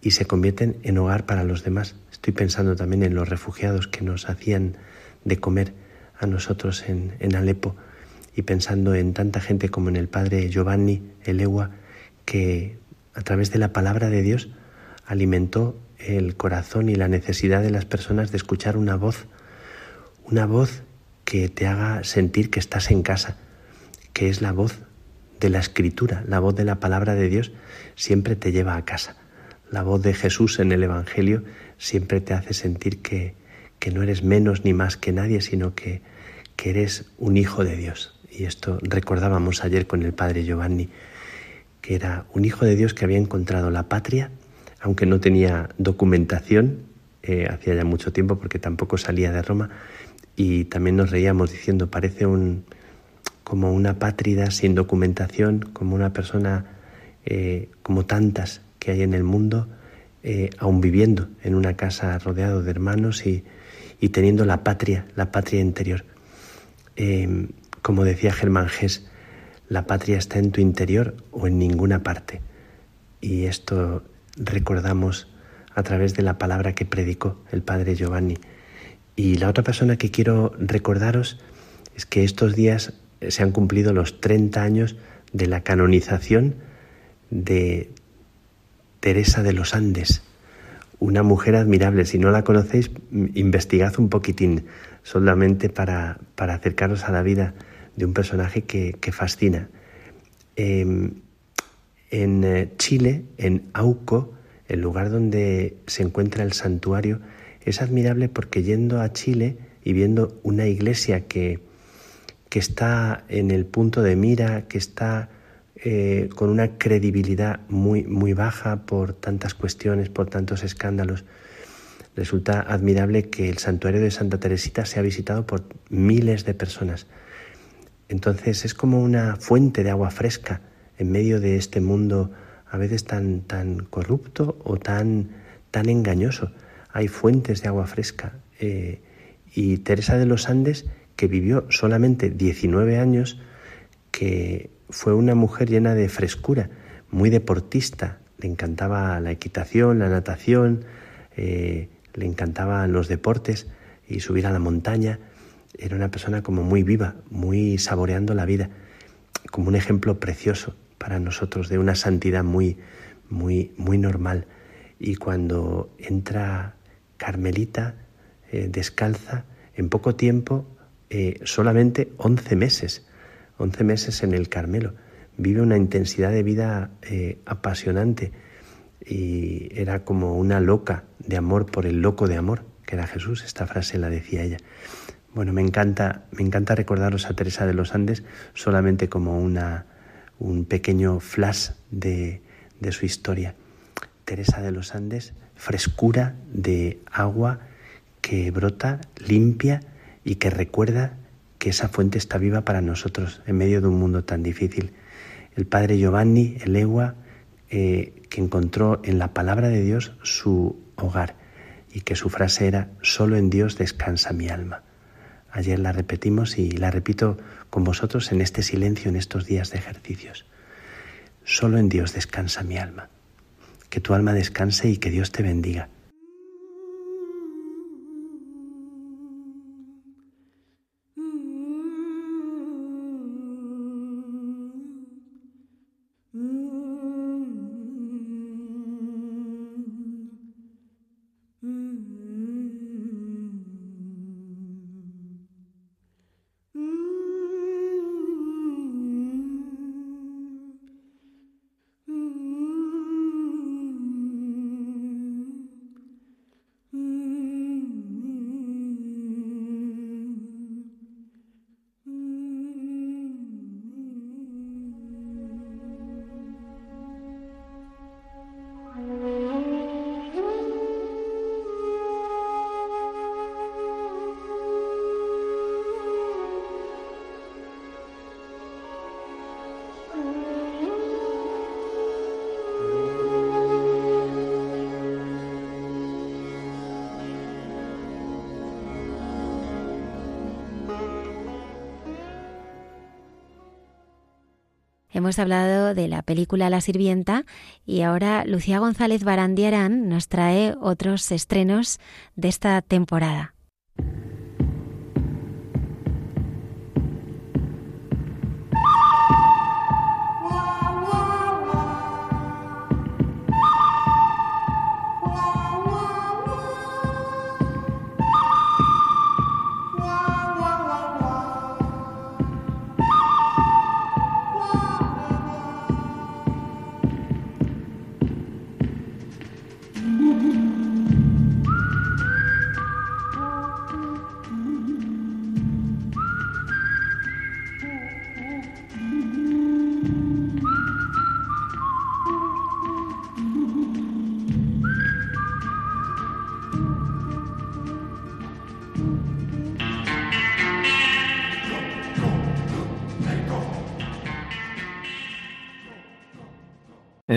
y se convierten en hogar para los demás. Estoy pensando también en los refugiados que nos hacían de comer a nosotros en, Alepo y pensando en tanta gente como en el padre Giovanni Elegua que a través de la palabra de Dios alimentó el corazón y la necesidad de las personas de escuchar una voz, una voz que te haga sentir que estás en casa, que es la voz de la escritura, la voz de la palabra de Dios, siempre te lleva a casa. La voz de Jesús en el Evangelio siempre te hace sentir que, que no eres menos ni más que nadie, sino que, que eres un hijo de Dios. Y esto recordábamos ayer con el padre Giovanni, que era un hijo de Dios que había encontrado la patria aunque no tenía documentación, eh, hacía ya mucho tiempo porque tampoco salía de Roma, y también nos reíamos diciendo, parece un, como una pátrida sin documentación, como una persona eh, como tantas que hay en el mundo, eh, aún viviendo en una casa rodeado de hermanos y, y teniendo la patria, la patria interior. como decía Germán Gess, la patria está en tu interior o en ninguna parte. Y esto recordamos a través de la palabra que predicó el padre Giovanni. Y la otra persona que quiero recordaros es que estos días se han cumplido los 30 años de la canonización de Teresa de los Andes, una mujer admirable. Si no la conocéis, investigad un poquitín, solamente para, para acercaros a la vida de un personaje que, fascina. Em, en eh, Chile, en Auco, el lugar donde se encuentra el santuario, es admirable porque yendo a Chile y viendo una iglesia que, que está en el punto de mira, que está eh, con una credibilidad muy, muy baja por tantas cuestiones, por tantos escándalos, resulta admirable que el santuario de Santa Teresita sea visitado por miles de personas. Entonces es como una fuente de agua fresca en medio de este mundo a veces tan, tan corrupto o tan, tan engañoso. Hay fuentes de agua fresca. Eh, y Teresa de los Andes, que vivió solamente 19 años, que fue una mujer llena de frescura, muy deportista, le encantaba la equitación, la natación, eh, le encantaban los deportes y subir a la montaña. Era una persona como muy viva, muy saboreando la vida, como un ejemplo precioso para nosotros de una santidad muy, muy, muy normal. Y cuando entra Carmelita eh, descalza, en poco tiempo, eh, solamente 11 meses, 11 meses en el Carmelo, vive una intensidad de vida eh, apasionante y era como una loca de amor por el loco de amor, que era Jesús, esta frase la decía ella. Bueno, me encanta, me encanta recordaros a Teresa de los Andes solamente como una, un pequeño flash de, de su historia. Teresa de los Andes, frescura de agua que brota limpia y que recuerda que esa fuente está viva para nosotros en medio de un mundo tan difícil. El padre Giovanni, el Egua, eh, que encontró en la palabra de Dios su hogar y que su frase era, solo en Dios descansa mi alma. Ayer la repetimos y la repito con vosotros en este silencio, en estos días de ejercicios. Solo en Dios descansa mi alma. Que tu alma descanse y que Dios te bendiga. Hemos hablado de la película La Sirvienta y ahora Lucía González Barandiarán nos trae otros estrenos de esta temporada.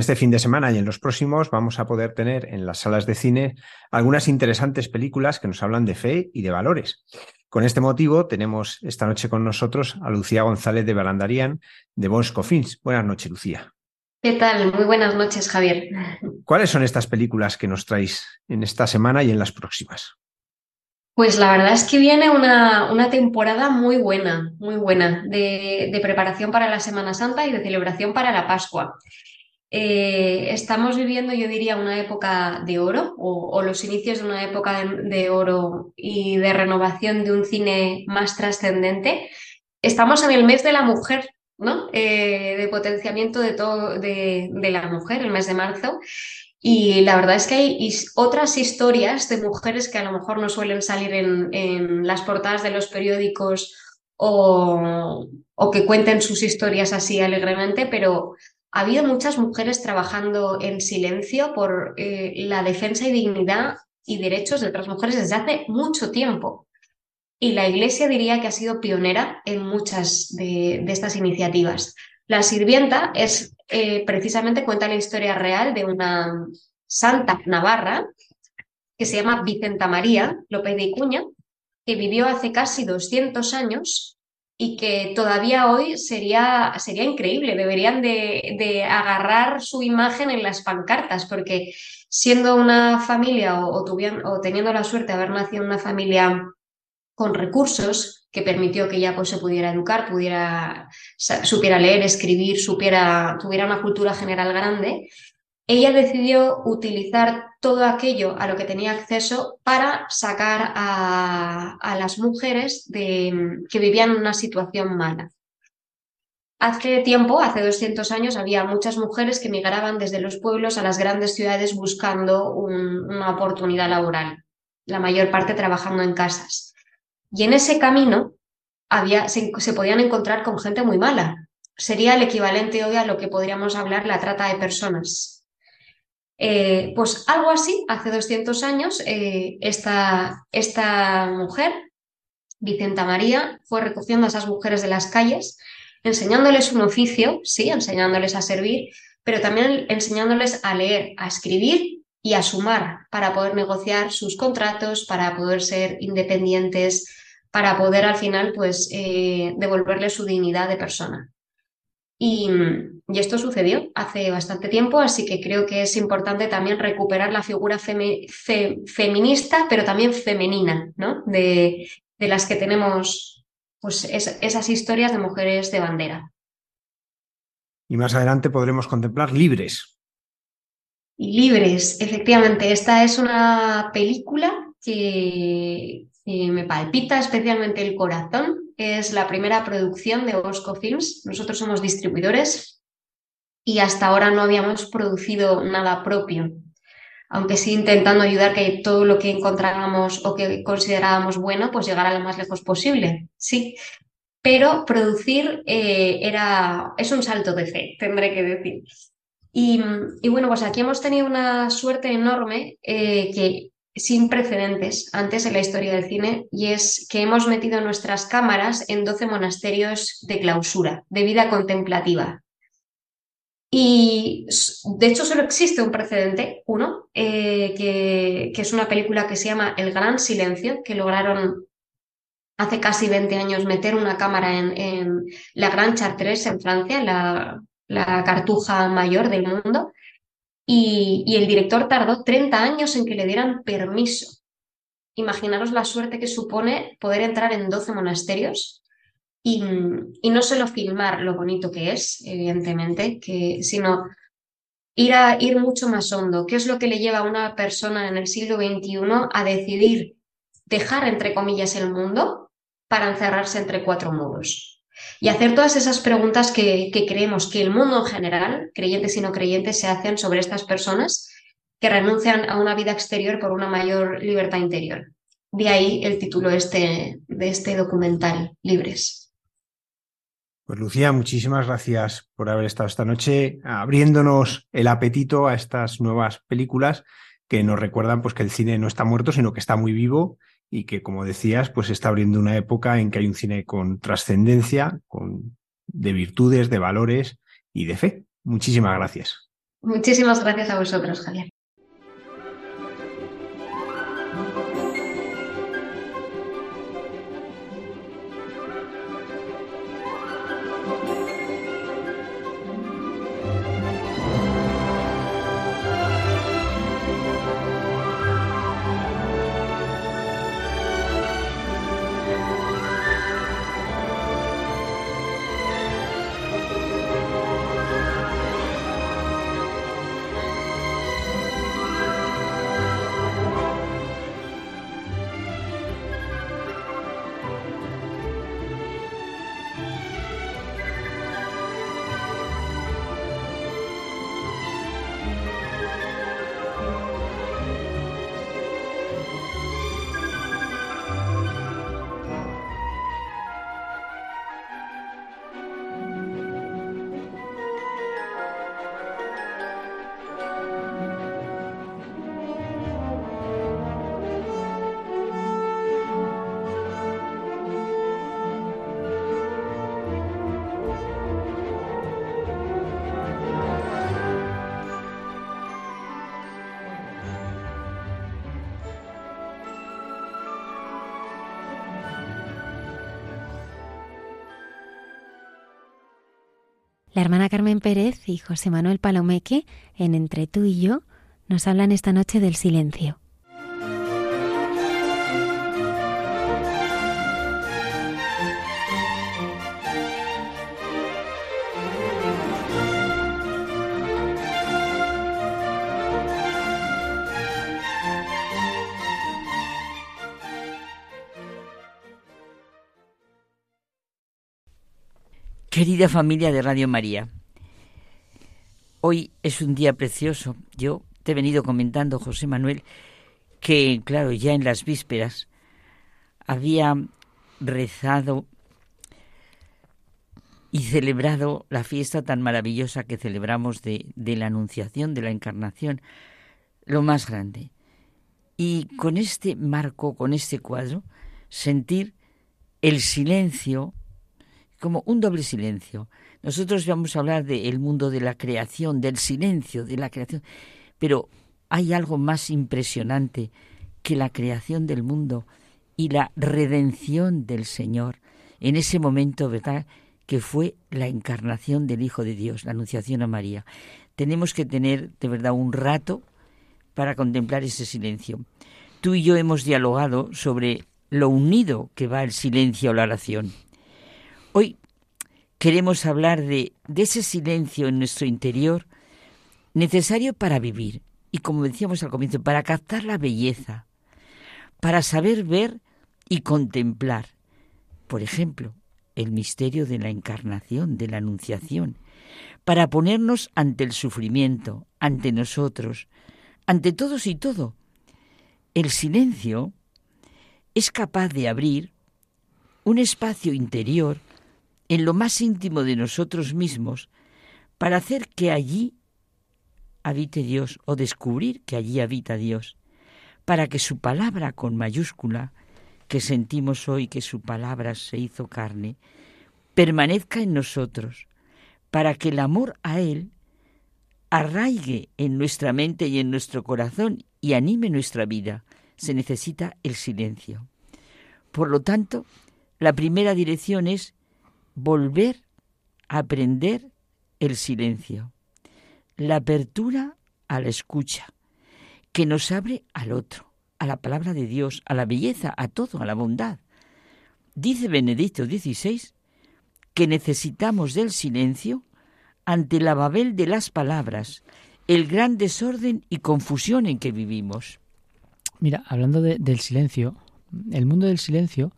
Este fin de semana y en los próximos vamos a poder tener en las salas de cine algunas interesantes películas que nos hablan de fe y de valores. Con este motivo tenemos esta noche con nosotros a Lucía González de Barandarían de Bosco Films. Buenas noches, Lucía. ¿Qué tal? Muy buenas noches, Javier. ¿Cuáles son estas películas que nos traéis en esta semana y en las próximas? Pues la verdad es que viene una, una temporada muy buena, muy buena, de, de, preparación para la Semana Santa y de celebración para la Pascua. Eh, estamos viviendo, yo diría, una época de oro o, los inicios de una época de, oro y de renovación de un cine más trascendente. Estamos en el mes de la mujer, ¿no? Eh, de potenciamiento de, todo, de, la mujer, el mes de marzo. Y la verdad es que hay otras historias de mujeres que a lo mejor no suelen salir en, en las portadas de los periódicos o, o que cuenten sus historias así alegremente, pero ha habido muchas mujeres trabajando en silencio por eh, la defensa y dignidad y derechos de otras mujeres desde hace mucho tiempo. Y la Iglesia diría que ha sido pionera en muchas de, estas iniciativas. La sirvienta es eh, precisamente cuenta la historia real de una santa navarra que se llama Vicenta María López de Icuña, que vivió hace casi 200 años y que todavía hoy sería, sería increíble. Deberían de, de, agarrar su imagen en las pancartas, porque siendo una familia o, o, teniendo la suerte de haber nacido en una familia con recursos que permitió que ella pues, se pudiera educar, pudiera, supiera leer, escribir, supiera, tuviera una cultura general grande, ella decidió utilizar todo aquello a lo que tenía acceso para sacar a, las mujeres que vivían una situación mala. Hace tiempo, hace 200 años, había muchas mujeres que migraban desde los pueblos a las grandes ciudades buscando un, una oportunidad laboral, la mayor parte trabajando en casas. Y en ese camino se, se podían encontrar con gente muy mala. Sería el equivalente hoy a lo que podríamos hablar la trata de personas, eh, pues algo así, hace 200 años, eh, esta, esta mujer, Vicenta María, fue recogiendo a esas mujeres de las calles, enseñándoles un oficio, sí, enseñándoles a servir, pero también enseñándoles a leer, a escribir y a sumar para poder negociar sus contratos, para poder ser independientes, para poder al final pues eh, devolverle su dignidad de persona. Y, y, esto sucedió hace bastante tiempo, así que creo que es importante también recuperar la figura fe, feminista, pero también femenina, ¿no? De, de las que tenemos pues, es, esas historias de mujeres de bandera. Y más adelante podremos contemplar Libres. Libres, efectivamente. Esta es una película que, que me palpita especialmente el corazón es la primera producción de Bosco Films. Nosotros somos distribuidores y hasta ahora no habíamos producido nada propio, aunque sí intentando ayudar que todo lo que encontrábamos o que considerábamos bueno, pues llegara lo más lejos posible. Sí, pero producir eh, era, es un salto de fe, tendré que decir. Y, bueno, pues aquí hemos tenido una suerte enorme eh, que sin precedentes antes en la historia del cine y es que hemos metido nuestras cámaras en 12 monasterios de clausura, de vida contemplativa. Y de hecho solo existe un precedente, uno, eh, que, es una película que se llama El Gran Silencio, que lograron hace casi 20 años meter una cámara en, la Gran Chartres en Francia, la, la cartuja mayor del mundo, y, el director tardó 30 años en que le dieran permiso. Imaginaros la suerte que supone poder entrar en 12 monasterios y, no solo filmar lo bonito que es, evidentemente, sino ir, a, ir mucho más hondo. ¿Qué es lo que le lleva a una persona en el siglo XXI a decidir dejar, entre comillas, el mundo para encerrarse entre cuatro muros? Y hacer todas esas preguntas que, creemos que el mundo en general, creyentes y no creyentes, se hacen sobre estas personas que renuncian a una vida exterior por una mayor libertad interior. De ahí el título este, de este documental, Libres. Pues Lucía, muchísimas gracias por haber estado esta noche abriéndonos el apetito a estas nuevas películas que nos recuerdan pues que el cine no está muerto, sino que está muy vivo y que, como decías, pues está abriendo una época en que hay un cine con trascendencia, con de virtudes, de valores y de fe. Muchísimas gracias. Muchísimas gracias a vosotros, Javier. Hermana Carmen Pérez y José Manuel Palomeque, en Entre tú y yo, nos hablan esta noche del silencio. Querida familia de Radio María, hoy es un día precioso. Yo te he venido comentando, José Manuel, que, claro, ya en las vísperas había rezado y celebrado la fiesta tan maravillosa que celebramos de, de, la Anunciación, de la Encarnación, lo más grande. Y con este marco, con este cuadro, sentir el silencio como un doble silencio. Nosotros vamos a hablar del mundo de la creación, del silencio de la creación, pero hay algo más impresionante que la creación del mundo y la redención del Señor en ese momento, ¿verdad? que fue la encarnación del Hijo de Dios, la anunciación a María. Tenemos que tener de verdad un rato para contemplar ese silencio. Tú y yo hemos dialogado sobre lo unido que va el silencio a la oración. Hoy queremos hablar de, de ese silencio en nuestro interior necesario para vivir y, como decíamos al comienzo, para captar la belleza, para saber ver y contemplar. Por ejemplo, el misterio de la encarnación, de la anunciación, para ponernos ante el sufrimiento, ante nosotros, ante todos y todo. El silencio es capaz de abrir un espacio interior en lo más íntimo de nosotros mismos para hacer que allí habite Dios o descubrir que allí habita Dios, para que su palabra con mayúscula, que sentimos hoy que su palabra se hizo carne, permanezca en nosotros, para que el amor a Él arraigue en nuestra mente y en nuestro corazón y anime nuestra vida. Se necesita el silencio. Por lo tanto, la primera dirección es volver a aprender el silencio, la apertura a la escucha, que nos abre al otro, a la palabra de Dios, a la belleza, a todo, a la bondad. Dice Benedicto XVI que necesitamos del silencio ante la babel de las palabras, el gran desorden y confusión en que vivimos. Mira, hablando del silencio, el mundo del silencio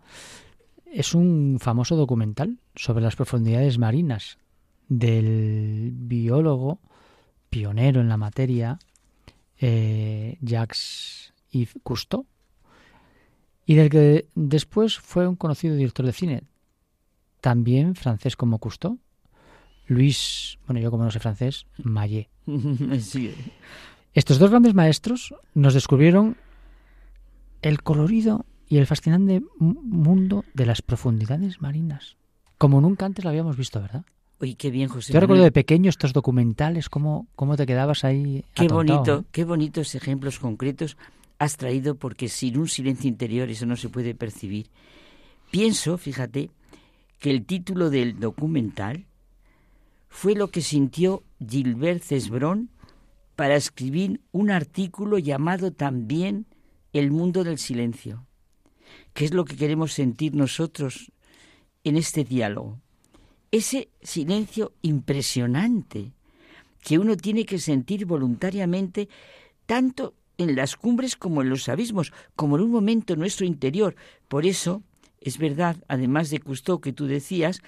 es un famoso documental sobre las profundidades marinas del biólogo pionero en la materia eh, Jacques Yves Cousteau y del que después fue un conocido director de cine, también francés como Cousteau, Luis, bueno, yo como no sé francés, Mayet. (laughs) Estos dos grandes maestros nos descubrieron el colorido y el fascinante mundo de las profundidades marinas. Como nunca antes lo habíamos visto, ¿verdad? Uy, qué bien, José. Yo recuerdo de pequeño estos documentales, cómo, cómo te quedabas ahí. Qué bonito, qué bonitos ejemplos concretos has traído, porque sin un silencio interior eso no se puede percibir. Pienso, fíjate, que el título del documental fue lo que sintió Gilbert Cesbron para escribir un artículo llamado también El mundo del silencio. ¿Qué es lo que queremos sentir nosotros en este diálogo? Ese silencio impresionante que uno tiene que sentir voluntariamente tanto en las cumbres como en los abismos, como en un momento nuestro interior. Por eso, es verdad, además de Cousteau que tú decías,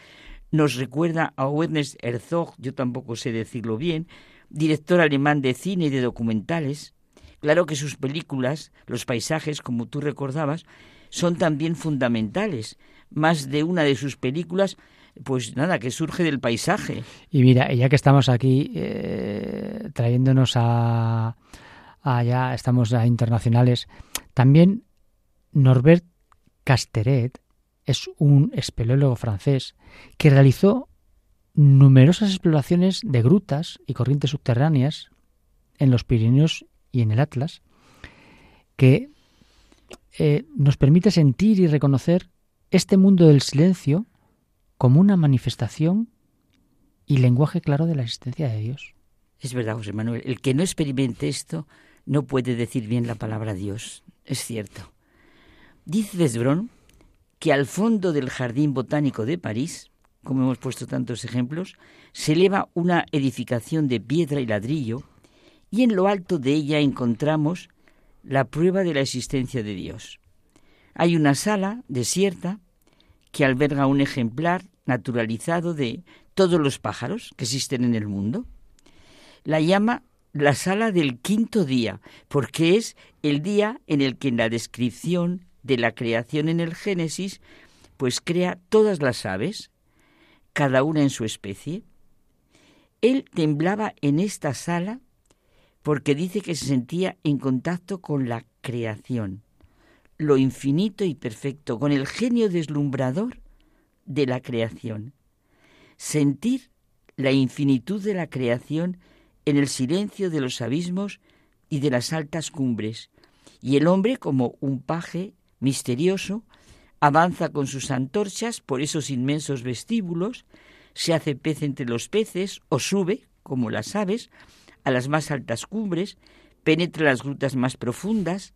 nos recuerda a Werner Herzog, yo tampoco sé decirlo bien, director alemán de cine y de documentales. Claro que sus películas, los paisajes, como tú recordabas, son también fundamentales. Más de una de sus películas, pues nada, que surge del paisaje. Y mira, ya que estamos aquí eh, trayéndonos a, ya estamos a internacionales, también Norbert Casteret es un espeleólogo francés que realizó numerosas exploraciones de grutas y corrientes subterráneas en los Pirineos y en el Atlas, que eh, nos permite sentir y reconocer este mundo del silencio como una manifestación y lenguaje claro de la existencia de Dios. Es verdad, José Manuel, el que no experimente esto no puede decir bien la palabra Dios. Es cierto. Dice Desbron que al fondo del Jardín Botánico de París, como hemos puesto tantos ejemplos, se eleva una edificación de piedra y ladrillo y en lo alto de ella encontramos la prueba de la existencia de Dios. Hay una sala desierta que alberga un ejemplar naturalizado de todos los pájaros que existen en el mundo. La llama la sala del quinto día, porque es el día en el que en la descripción de la creación en el Génesis, pues crea todas las aves, cada una en su especie. Él temblaba en esta sala porque dice que se sentía en contacto con la creación, lo infinito y perfecto, con el genio deslumbrador de la creación. Sentir la infinitud de la creación en el silencio de los abismos y de las altas cumbres, y el hombre como un paje misterioso avanza con sus antorchas por esos inmensos vestíbulos, se hace pez entre los peces o sube, como las aves, a las más altas cumbres, penetra las grutas más profundas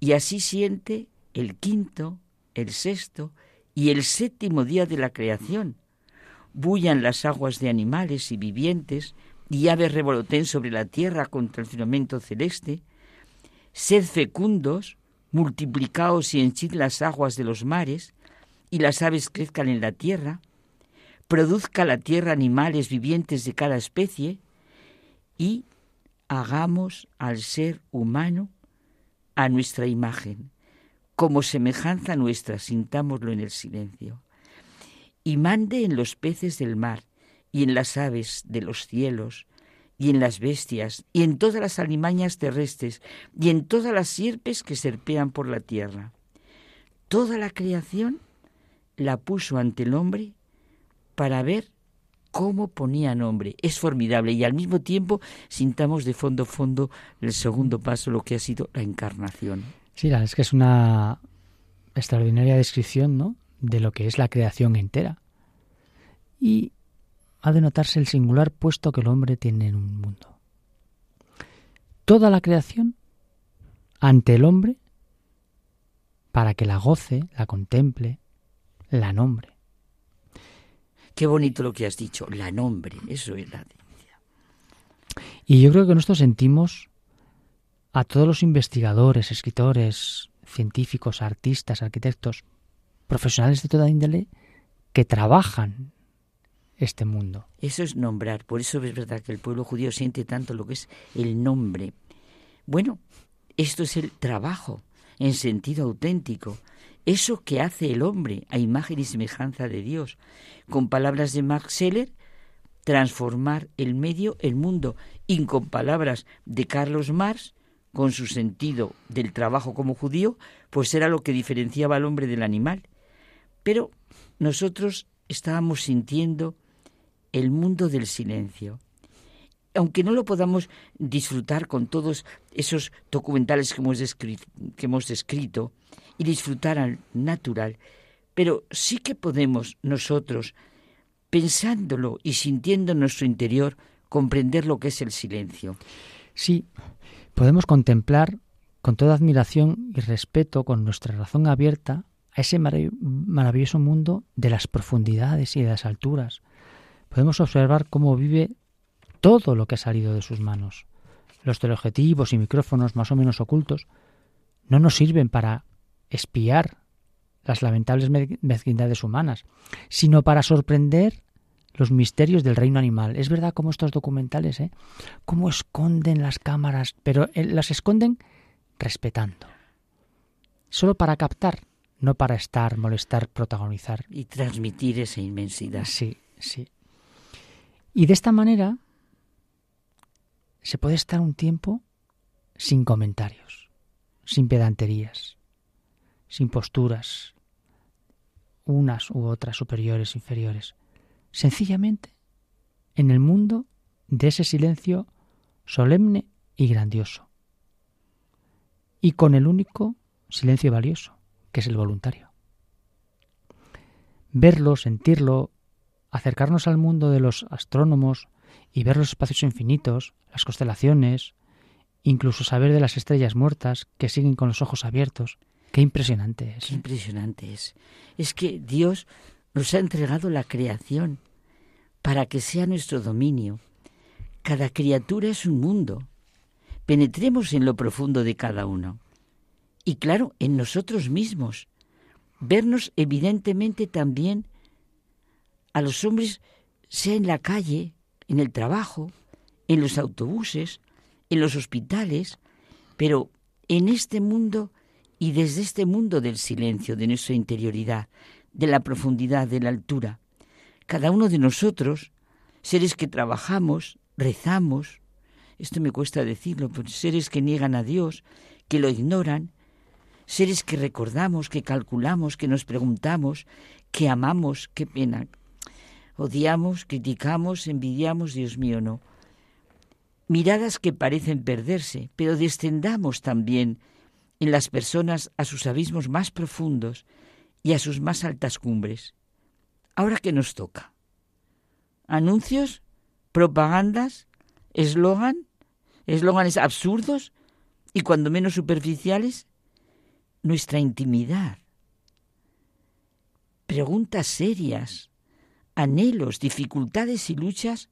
y así siente el quinto, el sexto y el séptimo día de la creación. Bullan las aguas de animales y vivientes y aves revoloten sobre la tierra contra el firmamento celeste. Sed fecundos, multiplicaos y henchid las aguas de los mares, y las aves crezcan en la tierra. Produzca la tierra animales vivientes de cada especie, y hagamos al ser humano a nuestra imagen, como semejanza nuestra, sintámoslo en el silencio, y mande en los peces del mar, y en las aves de los cielos, y en las bestias, y en todas las alimañas terrestres, y en todas las sierpes que serpean por la tierra. Toda la creación la puso ante el hombre para ver cómo ponía nombre. Es formidable y al mismo tiempo sintamos de fondo a fondo el segundo paso, lo que ha sido la encarnación. Sí, es que es una extraordinaria descripción ¿no? de lo que es la creación entera. Y ha de notarse el singular puesto que el hombre tiene en un mundo. Toda la creación ante el hombre para que la goce, la contemple, la nombre. Qué bonito lo que has dicho, la nombre, eso es la Y yo creo que nosotros sentimos a todos los investigadores, escritores, científicos, artistas, arquitectos, profesionales de toda índole que trabajan este mundo. Eso es nombrar, por eso es verdad que el pueblo judío siente tanto lo que es el nombre. Bueno, esto es el trabajo en sentido auténtico, eso que hace el hombre a imagen y semejanza de Dios. Con palabras de Max Scheller, transformar el medio, el mundo. Y con palabras de Carlos Marx, con su sentido del trabajo como judío, pues era lo que diferenciaba al hombre del animal. Pero nosotros estábamos sintiendo el mundo del silencio. Aunque no lo podamos disfrutar con todos esos documentales que hemos, que hemos descrito, y disfrutar al natural, pero sí que podemos nosotros, pensándolo y sintiendo en nuestro interior, comprender lo que es el silencio. Sí, podemos contemplar con toda admiración y respeto, con nuestra razón abierta, a ese maravilloso mundo de las profundidades y de las alturas. Podemos observar cómo vive todo lo que ha salido de sus manos. Los teleobjetivos y micrófonos más o menos ocultos no nos sirven para espiar las lamentables mezquindades humanas, sino para sorprender los misterios del reino animal. Es verdad como estos documentales, ¿eh? Cómo esconden las cámaras, pero eh, las esconden respetando. Solo para captar, no para estar, molestar, protagonizar. Y transmitir esa inmensidad. Sí, sí. Y de esta manera se puede estar un tiempo sin comentarios, sin pedanterías, sin posturas, unas u otras superiores, inferiores. Sencillamente, en el mundo de ese silencio solemne y grandioso. Y con el único silencio valioso, que es el voluntario. Verlo, sentirlo, acercarnos al mundo de los astrónomos y ver los espacios infinitos, las constelaciones, incluso saber de las estrellas muertas que siguen con los ojos abiertos. Qué impresionante es. Qué impresionante es. Es que Dios nos ha entregado la creación para que sea nuestro dominio. Cada criatura es un mundo. Penetremos en lo profundo de cada uno. Y claro, en nosotros mismos. Vernos evidentemente también a los hombres, sea en la calle, en el trabajo, en los autobuses, en los hospitales, pero en este mundo y desde este mundo del silencio, de nuestra interioridad, de la profundidad, de la altura. Cada uno de nosotros, seres que trabajamos, rezamos, esto me cuesta decirlo, pero seres que niegan a Dios, que lo ignoran, seres que recordamos, que calculamos, que nos preguntamos, que amamos, qué pena, odiamos, criticamos, envidiamos, Dios mío, no. Miradas que parecen perderse, pero descendamos también en las personas a sus abismos más profundos y a sus más altas cumbres. Ahora qué nos toca. Anuncios, propagandas, eslogan, eslóganes absurdos y cuando menos superficiales, nuestra intimidad. Preguntas serias, anhelos, dificultades y luchas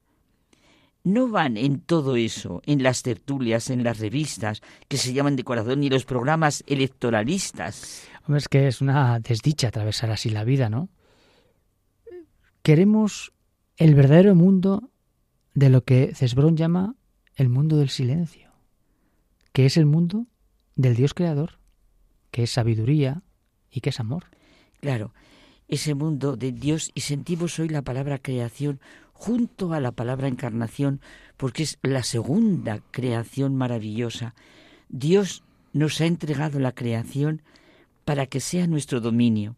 no van en todo eso, en las tertulias, en las revistas que se llaman de corazón, ni los programas electoralistas. Hombre, es que es una desdicha atravesar así la vida, ¿no? Queremos el verdadero mundo de lo que Cesbrón llama el mundo del silencio, que es el mundo del Dios creador, que es sabiduría y que es amor. Claro, ese mundo de Dios y sentimos hoy la palabra creación junto a la palabra encarnación porque es la segunda creación maravillosa. Dios nos ha entregado la creación para que sea nuestro dominio.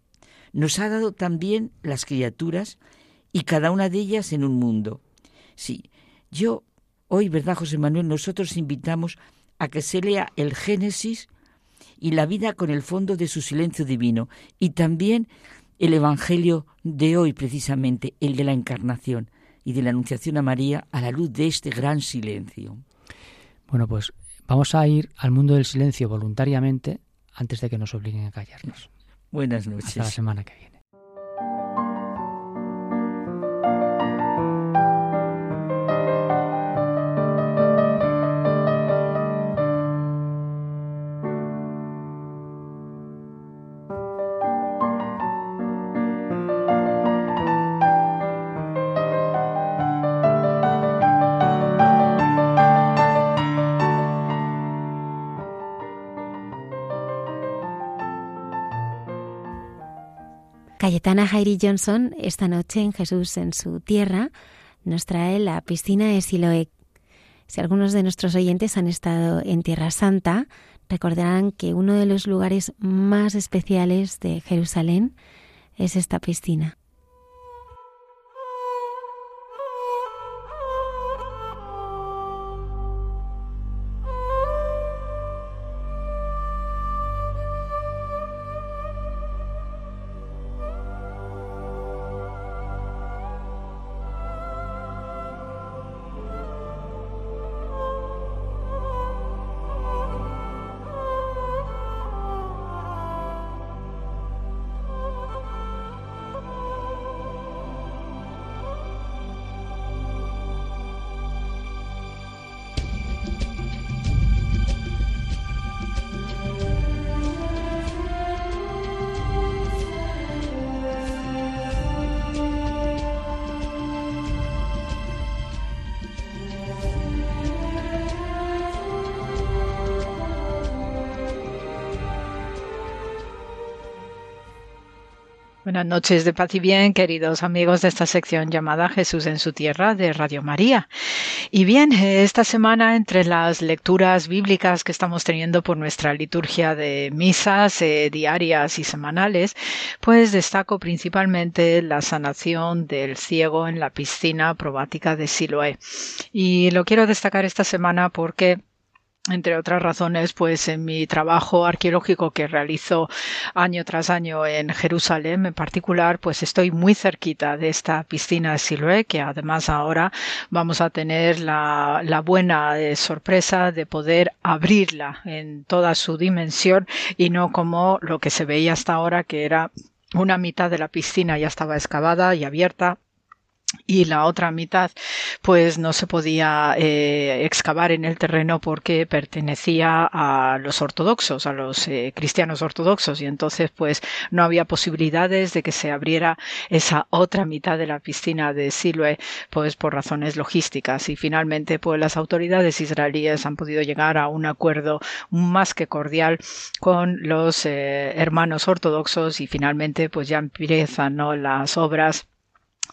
Nos ha dado también las criaturas y cada una de ellas en un mundo. Sí, yo hoy, ¿verdad, José Manuel? Nosotros invitamos a que se lea el Génesis y la vida con el fondo de su silencio divino y también el Evangelio de hoy, precisamente, el de la Encarnación y de la Anunciación a María a la luz de este gran silencio. Bueno, pues vamos a ir al mundo del silencio voluntariamente antes de que nos obliguen a callarnos. Buenas noches. Hasta la semana que viene. Cayetana Jairi Johnson, esta noche en Jesús en su tierra, nos trae la piscina de Siloé. Si algunos de nuestros oyentes han estado en Tierra Santa, recordarán que uno de los lugares más especiales de Jerusalén es esta piscina. Buenas noches de paz y bien, queridos amigos de esta sección llamada Jesús en su tierra de Radio María. Y bien, esta semana entre las lecturas bíblicas que estamos teniendo por nuestra liturgia de misas eh, diarias y semanales, pues destaco principalmente la sanación del ciego en la piscina probática de Siloé. Y lo quiero destacar esta semana porque entre otras razones, pues en mi trabajo arqueológico que realizo año tras año en Jerusalén en particular, pues estoy muy cerquita de esta piscina de Siloé, que además ahora vamos a tener la, la buena eh, sorpresa de poder abrirla en toda su dimensión y no como lo que se veía hasta ahora, que era una mitad de la piscina ya estaba excavada y abierta y la otra mitad pues no se podía eh, excavar en el terreno porque pertenecía a los ortodoxos, a los eh, cristianos ortodoxos y entonces pues no había posibilidades de que se abriera esa otra mitad de la piscina de Siloé pues por razones logísticas y finalmente pues las autoridades israelíes han podido llegar a un acuerdo más que cordial con los eh, hermanos ortodoxos y finalmente pues ya empiezan ¿no? las obras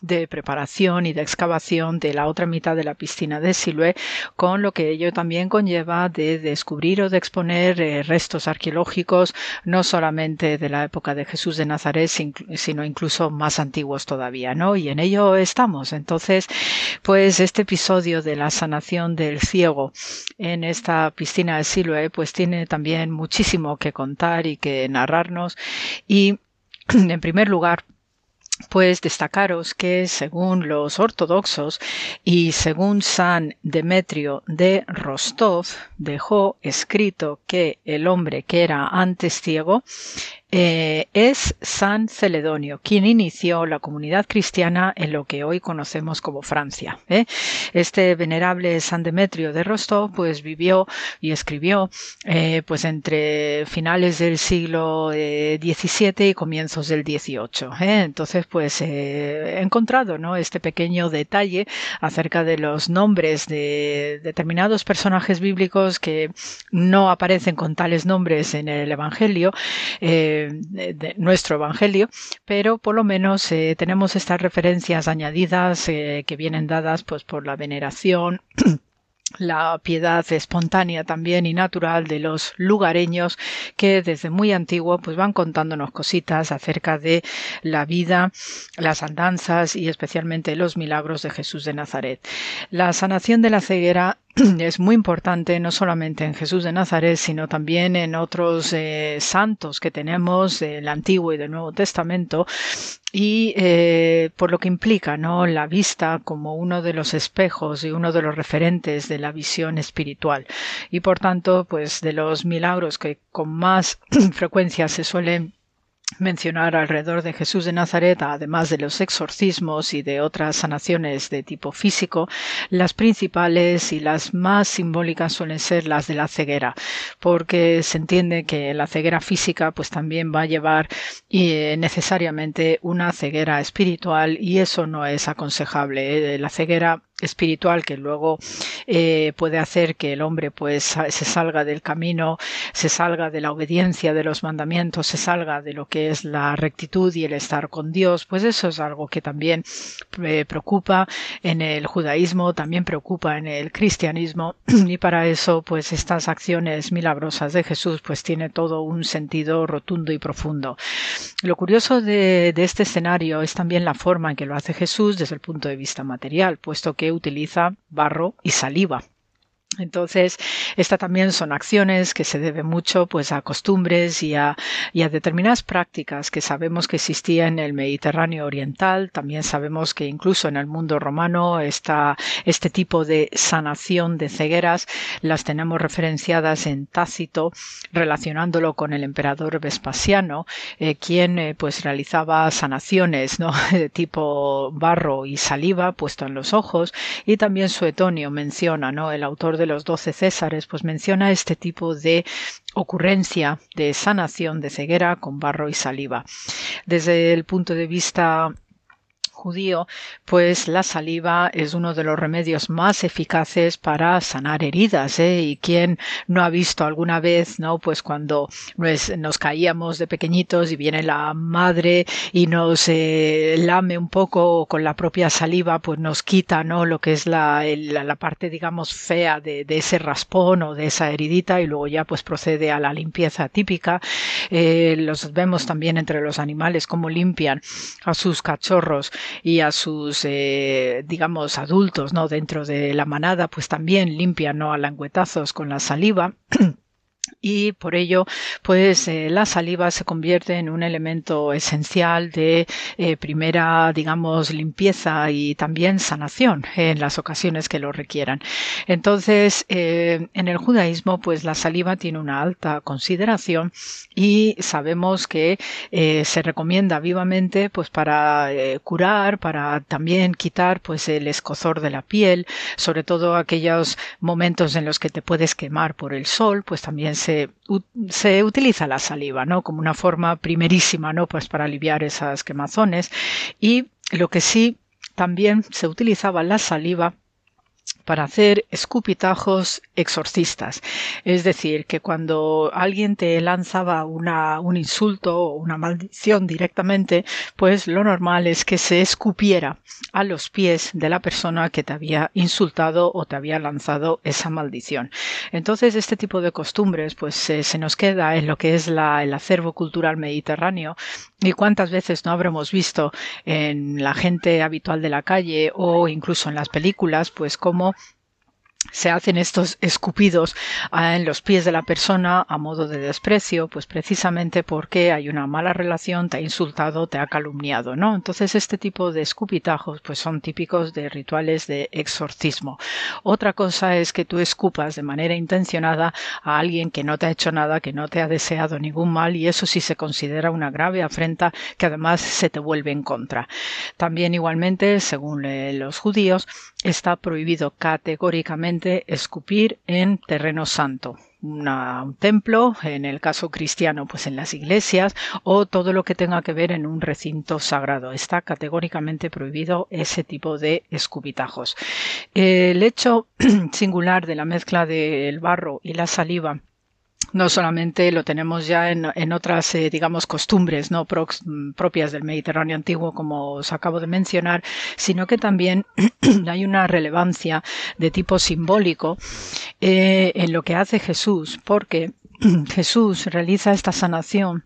de preparación y de excavación de la otra mitad de la piscina de Siloé, con lo que ello también conlleva de descubrir o de exponer eh, restos arqueológicos no solamente de la época de Jesús de Nazaret, sino incluso más antiguos todavía, ¿no? Y en ello estamos. Entonces, pues este episodio de la sanación del ciego en esta piscina de Siloé, pues tiene también muchísimo que contar y que narrarnos y (clears throat) en primer lugar, pues destacaros que según los ortodoxos y según San Demetrio de Rostov dejó escrito que el hombre que era antes ciego eh, es San Celedonio, quien inició la comunidad cristiana en lo que hoy conocemos como Francia. ¿eh? Este venerable San Demetrio de Rostov, pues vivió y escribió, eh, pues entre finales del siglo XVII y comienzos del XVIII. Entonces, pues he encontrado, ¿no? Este pequeño detalle acerca de los nombres de determinados personajes bíblicos que no aparecen con tales nombres en el Evangelio nuestro Evangelio, pero por lo menos eh, tenemos estas referencias añadidas eh, que vienen dadas pues por la veneración (clears throat) la piedad espontánea también y natural de los lugareños que desde muy antiguo pues van contándonos cositas acerca de la vida, las andanzas y especialmente los milagros de Jesús de Nazaret. La sanación de la ceguera (clears throat) es muy importante no solamente en Jesús de Nazaret, sino también en otros eh, santos que tenemos del Antiguo y del Nuevo Testamento. Y eh, por lo que implica no la vista como uno de los espejos y uno de los referentes de la visión espiritual. Y por tanto pues de los milagros que con más (clears throat) frecuencia se suelen mencionar alrededor de Jesús de Nazaret, además de los exorcismos y de otras sanaciones de tipo físico, las principales y las más simbólicas suelen ser las de la ceguera, porque se entiende que la ceguera física pues también va a llevar eh, necesariamente una ceguera espiritual y eso no es aconsejable. ¿eh? La ceguera espiritual que luego eh, puede hacer que el hombre pues se salga del camino, se salga de la obediencia de los mandamientos, se salga de lo que es la rectitud y el estar con Dios, pues eso es algo que también eh, preocupa en el judaísmo, también preocupa en el cristianismo (clears throat) y para eso pues estas acciones milagrosas de Jesús pues tiene todo un sentido rotundo y profundo. Lo curioso de, de este escenario es también la forma en que lo hace Jesús desde el punto de vista material, puesto que utiliza barro y saliva. Entonces, estas también son acciones que se deben mucho pues a costumbres y a, determinadas prácticas que sabemos que existían en el Mediterráneo oriental. También sabemos que incluso en el mundo romano está este tipo de sanación de cegueras las tenemos referenciadas en Tácito relacionándolo con el emperador Vespasiano, eh, quien eh, pues realizaba sanaciones (laughs) de tipo barro y saliva puesto en los ojos y también Suetonio menciona, ¿no? el autor de de los doce Césares, pues menciona este tipo de ocurrencia de sanación de ceguera con barro y saliva. Desde el punto de vista judío, pues la saliva es uno de los remedios más eficaces para sanar heridas, ¿eh? Y quien no ha visto alguna vez, ¿no? Pues cuando nos, caíamos de pequeñitos y viene la madre y nos eh, lame un poco con la propia saliva, pues nos quita, ¿no? Lo que es la, la, parte, digamos, fea de, de, ese raspón o de esa heridita y luego ya pues procede a la limpieza típica. Eh, los vemos también entre los animales cómo limpian a sus cachorros y a sus, eh, digamos, adultos, ¿no? Dentro de la manada, pues también limpian, ¿no? A languetazos con la saliva. (clears throat) y por ello pues eh, la saliva se convierte en un elemento esencial de eh, primera digamos limpieza y también sanación en las ocasiones que lo requieran. Entonces eh, en el judaísmo pues la saliva tiene una alta consideración y sabemos que se recomienda vivamente pues para curar para también quitar pues el escozor de la piel sobre todo aquellos momentos en los que te puedes quemar por el sol pues también se, se utiliza la saliva, ¿no? Como una forma primerísima, ¿no? Pues para aliviar esas quemazones. Y lo que sí también se utilizaba la saliva para hacer escupitajos exorcistas. Es decir, que cuando alguien te lanzaba una, un insulto o una maldición directamente, pues lo normal es que se escupiera a los pies de la persona que te había insultado o te había lanzado esa maldición. Entonces, este tipo de costumbres, pues se nos queda en lo que es la, el acervo cultural mediterráneo y cuántas veces no habremos visto en la gente habitual de la calle o incluso en las películas, pues cómo se hacen estos escupidos ah, en los pies de la persona a modo de desprecio, pues precisamente porque hay una mala relación, te ha insultado, te ha calumniado, ¿no? Entonces este tipo de escupitajos pues son típicos de rituales de exorcismo. Otra cosa es que tú escupas de manera intencionada a alguien que no te ha hecho nada, que no te ha deseado ningún mal y eso sí se considera una grave afrenta que además se te vuelve en contra. También igualmente, según los judíos, está prohibido categóricamente escupir en terreno santo. un templo, en el caso cristiano, pues en las iglesias, o todo lo que tenga que ver en un recinto sagrado. Está categóricamente prohibido ese tipo de escupitajos. El hecho (clears throat) singular de la mezcla del barro y la saliva no solamente lo tenemos ya en, otras, eh, digamos, costumbres no propias del Mediterráneo antiguo, como os acabo de mencionar, sino que también (clears throat) hay una relevancia de tipo simbólico eh, en lo que hace Jesús, porque (clears throat) Jesús realiza esta sanación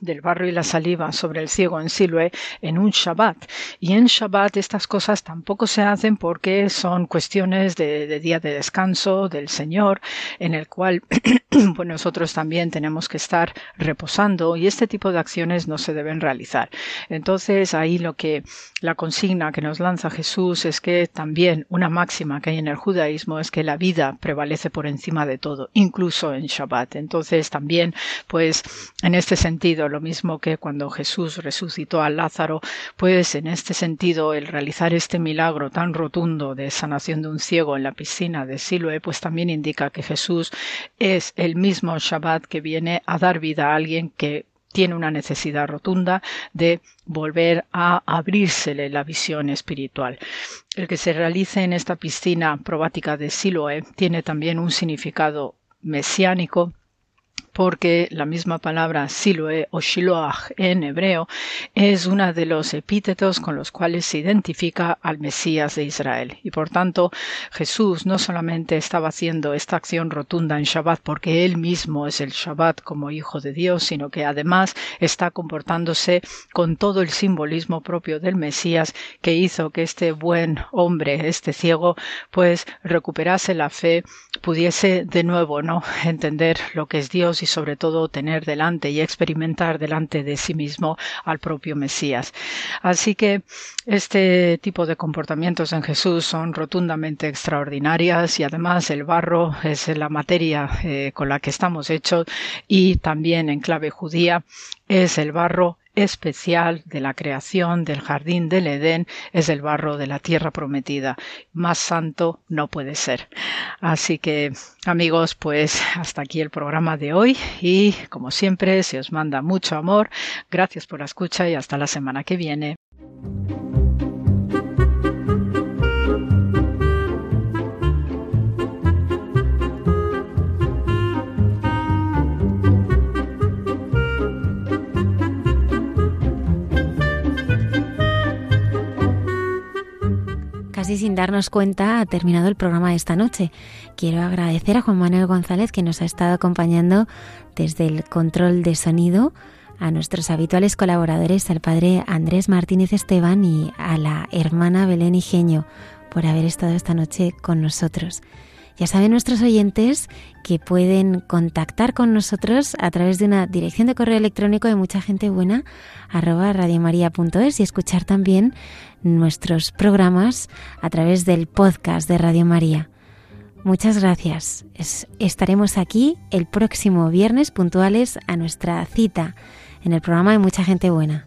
del barro y la saliva sobre el ciego en Siloé en un Shabbat. Y en Shabbat estas cosas tampoco se hacen porque son cuestiones de, día de descanso del Señor, en el cual (clears throat) pues nosotros también tenemos que estar reposando y este tipo de acciones no se deben realizar. Entonces ahí lo que la consigna que nos lanza Jesús es que también una máxima que hay en el judaísmo es que la vida prevalece por encima de todo, incluso en Shabbat. Entonces también pues en este sentido lo mismo que cuando Jesús resucitó a Lázaro, pues en este sentido el realizar este milagro tan rotundo de sanación de un ciego en la piscina de Siloé, pues también indica que Jesús es el mismo Shabbat que viene a dar vida a alguien que tiene una necesidad rotunda de volver a abrírsele la visión espiritual. El que se realice en esta piscina probática de Siloé tiene también un significado mesiánico porque la misma palabra Siloé o Shiloach en hebreo es una de los epítetos con los cuales se identifica al Mesías de Israel. Y por tanto, Jesús no solamente estaba haciendo esta acción rotunda en Shabbat porque él mismo es el Shabbat como hijo de Dios, sino que además está comportándose con todo el simbolismo propio del Mesías que hizo que este buen hombre, este ciego, pues recuperase la fe, pudiese de nuevo, ¿no? entender lo que es Dios sobre todo tener delante y experimentar delante de sí mismo al propio Mesías. Así que este tipo de comportamientos en Jesús son rotundamente extraordinarias y además el barro es la materia eh, con la que estamos hechos y también en clave judía es el barro especial de la creación del jardín del Edén es el barro de la tierra prometida. Más santo no puede ser. Así que, amigos, pues hasta aquí el programa de hoy y, como siempre, se os manda mucho amor. Gracias por la escucha y hasta la semana que viene. Casi sin darnos cuenta, ha terminado el programa de esta noche. Quiero agradecer a Juan Manuel González que nos ha estado acompañando desde el control de sonido a nuestros habituales colaboradores, al padre Andrés Martínez Esteban y a la hermana Belén Igeño, por haber estado esta noche con nosotros. Ya saben nuestros oyentes que pueden contactar con nosotros a través de una dirección de correo electrónico de mucha gente buena arroba radiomaria.es y escuchar también nuestros programas a través del podcast de Radio María. Muchas gracias. estaremos aquí el próximo viernes puntuales a nuestra cita en el programa de Mucha Gente Buena.